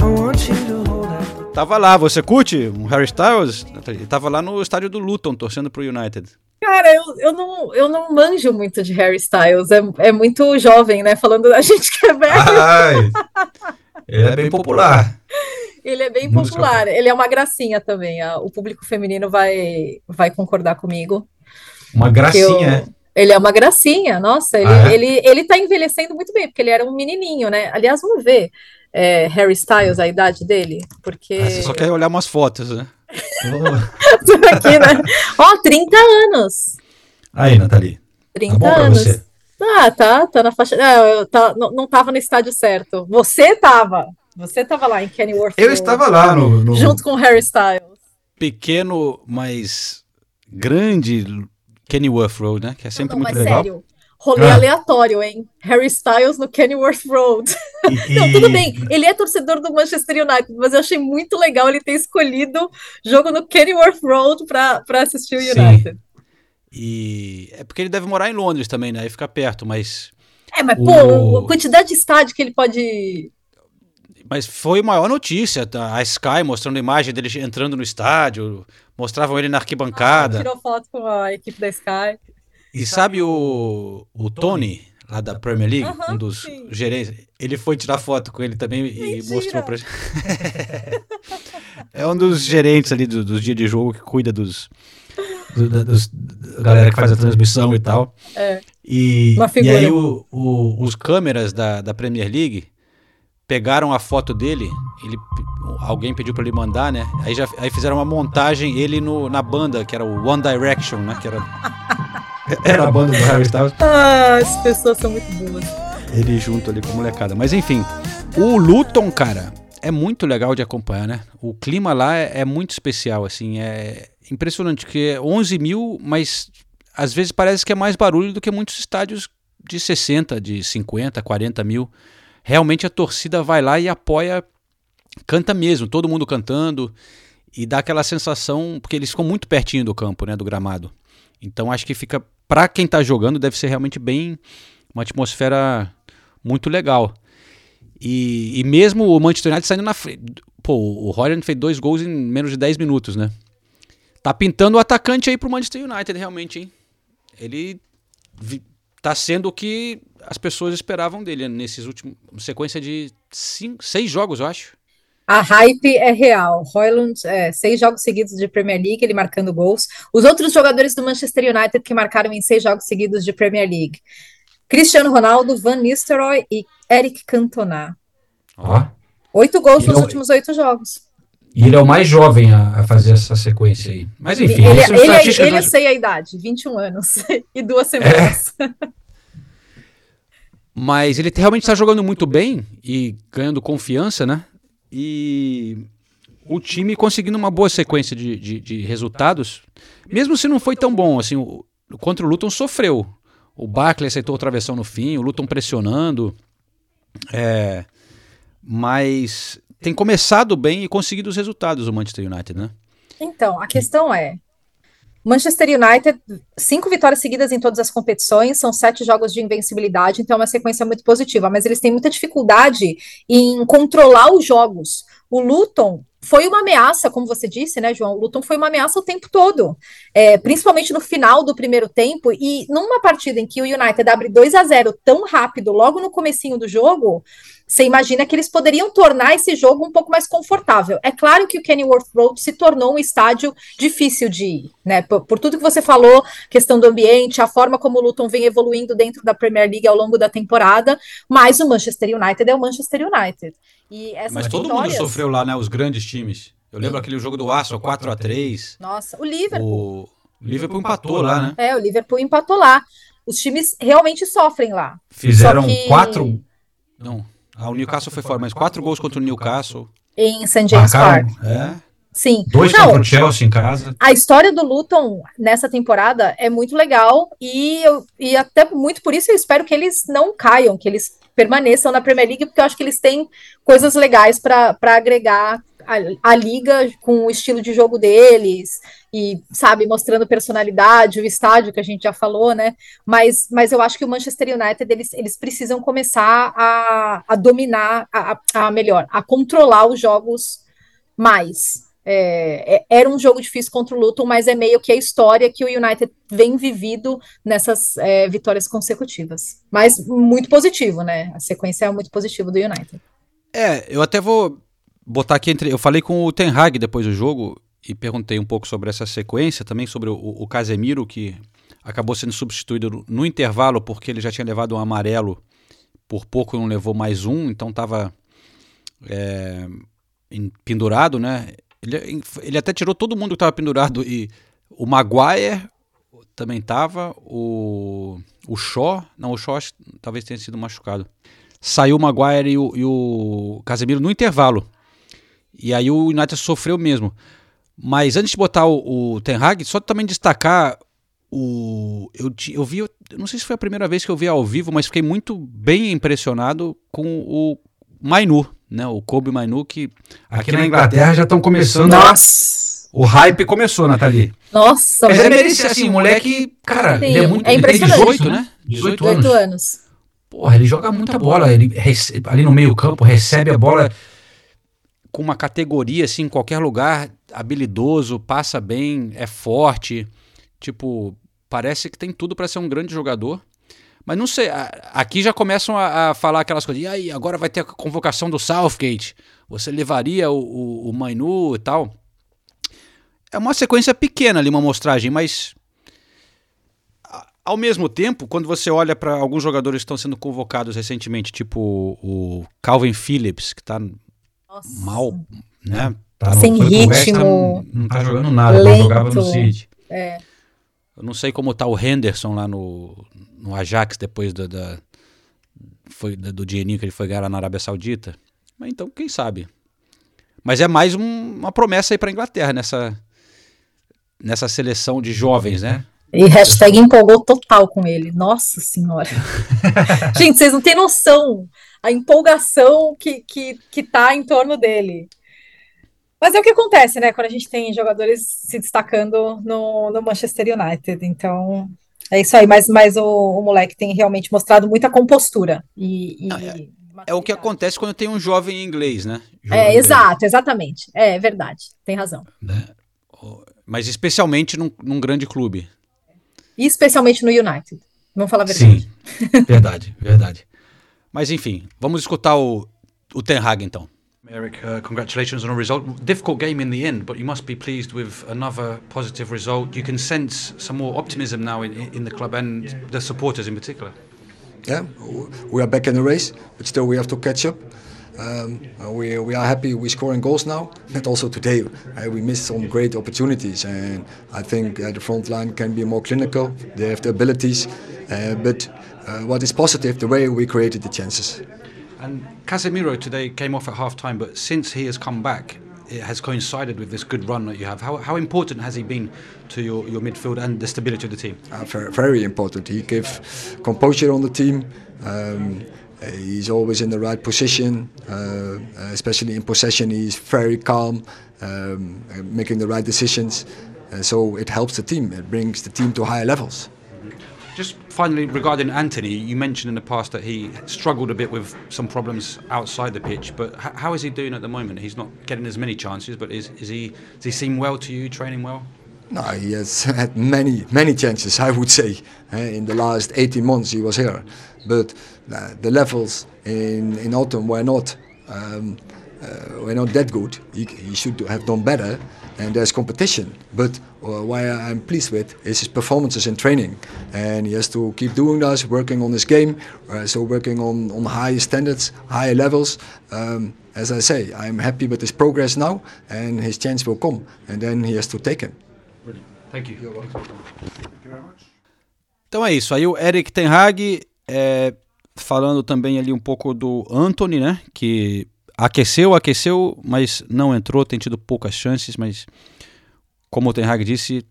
I want you to hold out. Tava lá, você curte um Harry Styles? Ele tava lá no estádio do Luton, torcendo pro United. Cara, eu, eu, não, eu não manjo muito de Harry Styles. É, é muito jovem, né? Falando da gente que é velho. Ai, ele é bem popular. Ele é bem Música- popular. Ele é uma gracinha também. a- o público feminino vai, vai concordar comigo. Uma gracinha. eu- ele é uma gracinha, nossa, ele, Ah, é? ele, ele tá envelhecendo muito bem, porque ele era um menininho, né? Aliás, vamos ver é, Harry Styles, a idade dele, porque. Ah, você só quer olhar umas fotos, né? Aqui, né? Ó, 30 anos. Aí, Nathalie. 30 Tá anos. você. Ah, tá, tá na faixa. Não, eu tá, não, não tava no estádio certo. Você tava. Você tava lá em Kennyworth. Eu estava lá no. no- Junto com Harry Styles. Pequeno, mas grande Kennyworth Road, né? Que é sempre Não, muito mas legal. sério. Rolê Ah. aleatório, hein? Harry Styles no Kennyworth Road. E- Não, e- tudo bem. Ele é torcedor do Manchester United, mas eu achei muito legal ele ter escolhido jogo no Kennyworth Road pra, pra assistir o Sim. United. E é porque ele deve morar em Londres também, né? Aí fica perto, mas É, mas O- pô, a quantidade de estádio que ele pode. Mas foi a maior notícia, tá? a Sky mostrando a imagem dele entrando no estádio, mostravam ele na arquibancada. Tirou foto com a equipe da Sky. E sabe o, o Tony, lá da Premier League, um dos sim. gerentes, ele foi tirar foto com ele também e Mentira. mostrou pra gente. é um dos gerentes ali do- dos dias de jogo que cuida dos, do- da- dos- da galera que faz a transmissão e tal. É. E, Uma e aí o- o- os câmeras da, da Premier League pegaram a foto dele, ele, alguém pediu pra ele mandar, né? Aí, já, aí fizeram uma montagem, ele no, na banda, que era o One Direction, né? Que era, era a banda do Harry Styles. Ah, as pessoas são muito boas. Ele junto ali com a molecada. Mas enfim, o Luton, cara, é muito legal de acompanhar, né? O clima lá é, é muito especial, assim, é impressionante, porque é 11 mil, mas às vezes parece que é mais barulho do que muitos estádios de 60, de 50, 40 mil. Realmente a torcida vai lá e apoia, canta mesmo, todo mundo cantando, e dá aquela sensação, porque eles ficam muito pertinho do campo, né, do gramado. Então acho que fica, pra quem tá jogando, deve ser realmente bem, uma atmosfera muito legal. E, e mesmo o Manchester United saindo na frente. Pô, o Holland fez dois gols em menos de 10 minutos, né? Tá pintando o atacante aí pro Manchester United, realmente, hein? Ele tá sendo o que as pessoas esperavam dele nesses últimos. sequência de cinco, seis jogos, eu acho. A hype é real. Hoyland, é, seis jogos seguidos de Premier League, ele marcando gols. Os outros jogadores do Manchester United que marcaram em seis jogos seguidos de Premier League. Cristiano Ronaldo, Van Nistelrooy e Eric Cantona. Ó. Oito gols Ele nos é o- últimos oito jogos. E ele é o mais jovem a, a fazer essa sequência aí. Mas enfim, ele, isso são ele, estatísticas ele eu do- sei a idade, 21 anos e duas É. Mas ele realmente está jogando muito bem e ganhando confiança, né? E o time conseguindo uma boa sequência de, de, de resultados, mesmo se não foi tão bom. Assim, o, contra o Luton sofreu. O Barkley aceitou a travessão no fim, o Luton pressionando. É, mas tem começado bem e conseguido os resultados o Manchester United, né? Então, a questão é: Manchester United, cinco vitórias seguidas em todas as competições, são sete jogos de invencibilidade, então é uma sequência muito positiva, mas eles têm muita dificuldade em controlar os jogos. O Luton foi uma ameaça, como você disse, né, João? O Luton foi uma ameaça o tempo todo, é, principalmente no final do primeiro tempo, e numa partida em que o United abre 2 a 0 tão rápido, logo no comecinho do jogo, você imagina que eles poderiam tornar esse jogo um pouco mais confortável. É claro que o Kenilworth Road se tornou um estádio difícil de ir, né? Por, por tudo que você falou, questão do ambiente, a forma como o Luton vem evoluindo dentro da Premier League ao longo da temporada, mas o Manchester United é o Manchester United. E essas Mas todo vitórias- mundo sofreu lá, né? Os grandes times. Eu lembro aquele jogo do Arsenal, 4 a 3 Nossa, o Liverpool. O Liverpool empatou lá, né? É, o Liverpool empatou lá. Os times realmente sofrem lá. Fizeram que quatro. Não. Ah, o Newcastle foi fora, mas quatro gols contra o Newcastle. Em St. James Marcaram, Park. é. Sim. Dois Não, contra o Chelsea em casa. A história do Luton nessa temporada é muito legal e, eu, e até muito por isso eu espero que eles não caiam, que eles permaneçam na Premier League, porque eu acho que eles têm coisas legais para agregar a, a liga com o estilo de jogo deles e, sabe, mostrando personalidade, o estádio que a gente já falou, né? Mas, mas eu acho que o Manchester United eles, eles precisam começar a, a dominar, a, a, melhor, a controlar os jogos mais. É, é- era um jogo difícil contra o Luton, mas é meio que a história que o United vem vivido nessas é, vitórias consecutivas. Mas muito positivo, né? A sequência é muito positiva do United. É, eu até vou botar aqui entre. Eu falei com o Ten Hag depois do jogo e perguntei um pouco sobre essa sequência, também sobre o, o Casemiro, que acabou sendo substituído no, intervalo porque ele já tinha levado um amarelo, por pouco não levou mais um, então estava pendurado, né? Ele, ele até tirou todo mundo que estava pendurado e o Maguire também estava, o, o Shaw, não, o Shaw talvez tenha sido machucado. Saiu o Maguire e o, e o Casemiro no intervalo. E aí o United sofreu mesmo. Mas antes de botar o, o Ten Hag, só também destacar o eu, eu vi, eu não sei se foi a primeira vez que eu vi ao vivo, mas fiquei muito bem impressionado com o Mainu, né? O Kobe Mainu que Aqui na Inglaterra já estão começando. Nossa! O hype começou, Nathalie. Nossa, Mas é mas- merece assim, moleque, cara, Sim, ele é muito. é ele tem impressionante. 18, né? 18 18 anos. anos. Porra, ele joga muita bola. Ele rece- ali no meio-campo recebe a bola. Com uma categoria assim em qualquer lugar, habilidoso, passa bem, é forte, tipo, parece que tem tudo para ser um grande jogador. Mas não sei, aqui já começam a, a falar aquelas coisas. E aí, agora vai ter a convocação do Southgate. Você levaria o, o, o Mainu e tal. É uma sequência pequena ali, uma amostragem, mas ao mesmo tempo, quando você olha para alguns jogadores que estão sendo convocados recentemente, tipo o Calvin Phillips, que está mal, né? Tá no- Sem Ham, ritmo. não tá jogando nada, não lento. jogava no City. É. Eu não sei como tá o Henderson lá no, no Ajax depois da, da- foi, da- do dinheirinho que ele foi ganhar lá na Arábia Saudita. Mas então, quem sabe? Mas é mais um- uma promessa aí para Inglaterra nessa, nessa seleção de jovens, né? E hashtag empolgou total com ele. Nossa senhora. Gente, vocês não têm noção a empolgação que, que, que tá em torno dele. Mas é o que acontece, né? Quando a gente tem jogadores se destacando no, no Manchester United. Então, é isso aí. Mas, mas o, o moleque tem realmente mostrado muita compostura. E, e- É o que acontece quando tem um jovem inglês, né? é, exato, exatamente. É verdade. Tem razão. Mas especialmente num, num grande clube. E especialmente no United. Vamos falar a verdade. Sim, verdade, verdade. Mas enfim, vamos escutar o, o Ten Hag então. Eric, uh, congratulations on a result. Difficult game in the end, but you must be pleased with another positive result. You can sense some more optimism now in, in the club and the supporters in particular. Yeah, we are back in the race, but still we have to catch up. Um, uh, we, we are happy we're scoring goals now, but also today uh, we missed some great opportunities. And I think uh, the front line can be more clinical. They have the abilities, uh, but what is positive, the way we created the chances. And Casemiro today came off at half time, but since he has come back, it has coincided with this good run that you have. How, how important has he been to your, your midfield and the stability of the team? Uh, very, very important. He gives composure on the team. Um, uh, he's always in the right position, uh, especially in possession. He's very calm, um, uh, making the right decisions. Uh, so it helps the team. It brings the team to higher levels. Just finally, regarding Anthony, you mentioned in the past that he struggled a bit with some problems outside the pitch. But how is he doing at the moment? He's not getting as many chances, but is, is he does he seem well to you, training well? No, he has had many, many chances, I would say. Uh, in the last 18 months he was here. But uh, the levels in, in autumn were not, um, were not that good. He, he should have done better. And there's competition. But uh, why I'm pleased with is his performances in training. And he has to keep doing that, working on his game. Uh, so working on, on higher standards, higher levels. Um, as I say, I'm happy with his progress now. And his chance will come. And then he has to take it. Thank you. Então é isso. Aí o Eric Ten Hag é, falando também ali um pouco do Anthony, né? Que aqueceu, aqueceu, mas não entrou, tem tido poucas chances, mas como o Ten Hag disse,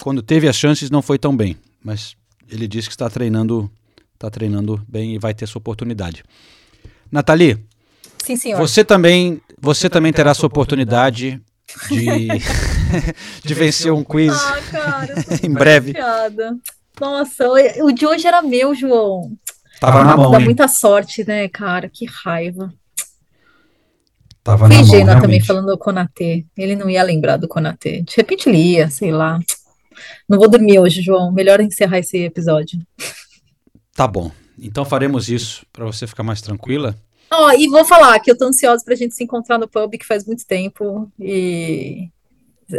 quando teve as chances não foi tão bem, mas ele disse que está treinando, está treinando bem e vai ter sua oportunidade. Nathalie, Sim, senhor. você também, você também terá sua oportunidade de, de vencer um quiz Ah, cara, em breve. Nossa, o o de hoje era meu, João. Tava na mão, Dá hein? muita sorte, né, cara? Que raiva. Tava Fui na mão, ingênua também falando do Konatê. Ele não ia lembrar do Konatê. De repente ele ia, sei lá. Não vou dormir hoje, João. Melhor encerrar esse episódio. Tá bom. Então faremos isso para você ficar mais tranquila. Ó, e vou falar que eu tô ansiosa pra gente se encontrar no pub, que faz muito tempo. E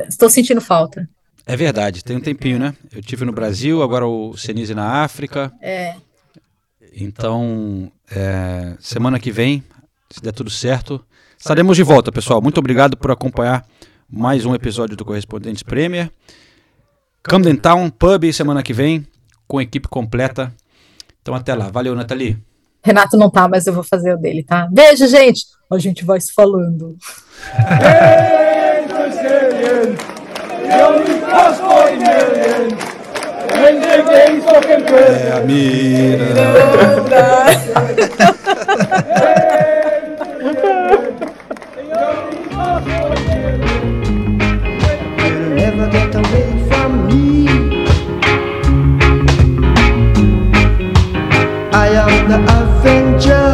estou sentindo falta. É verdade, tem um tempinho, né? Eu tive no Brasil, agora o Senise na África. É. Então, é, semana que vem, se der tudo certo, estaremos de volta, pessoal. Muito obrigado por acompanhar mais um episódio do Correspondentes Premier. Camden Town Pub semana que vem, com equipe completa. Então até lá. Valeu, Nathalie. Renato não tá, mas eu vou fazer o dele, tá? Beijo, gente! A gente vai se falando. Brazilian, the only plus 40 million. When the game's fucking good. É a mira. I am the Avenger.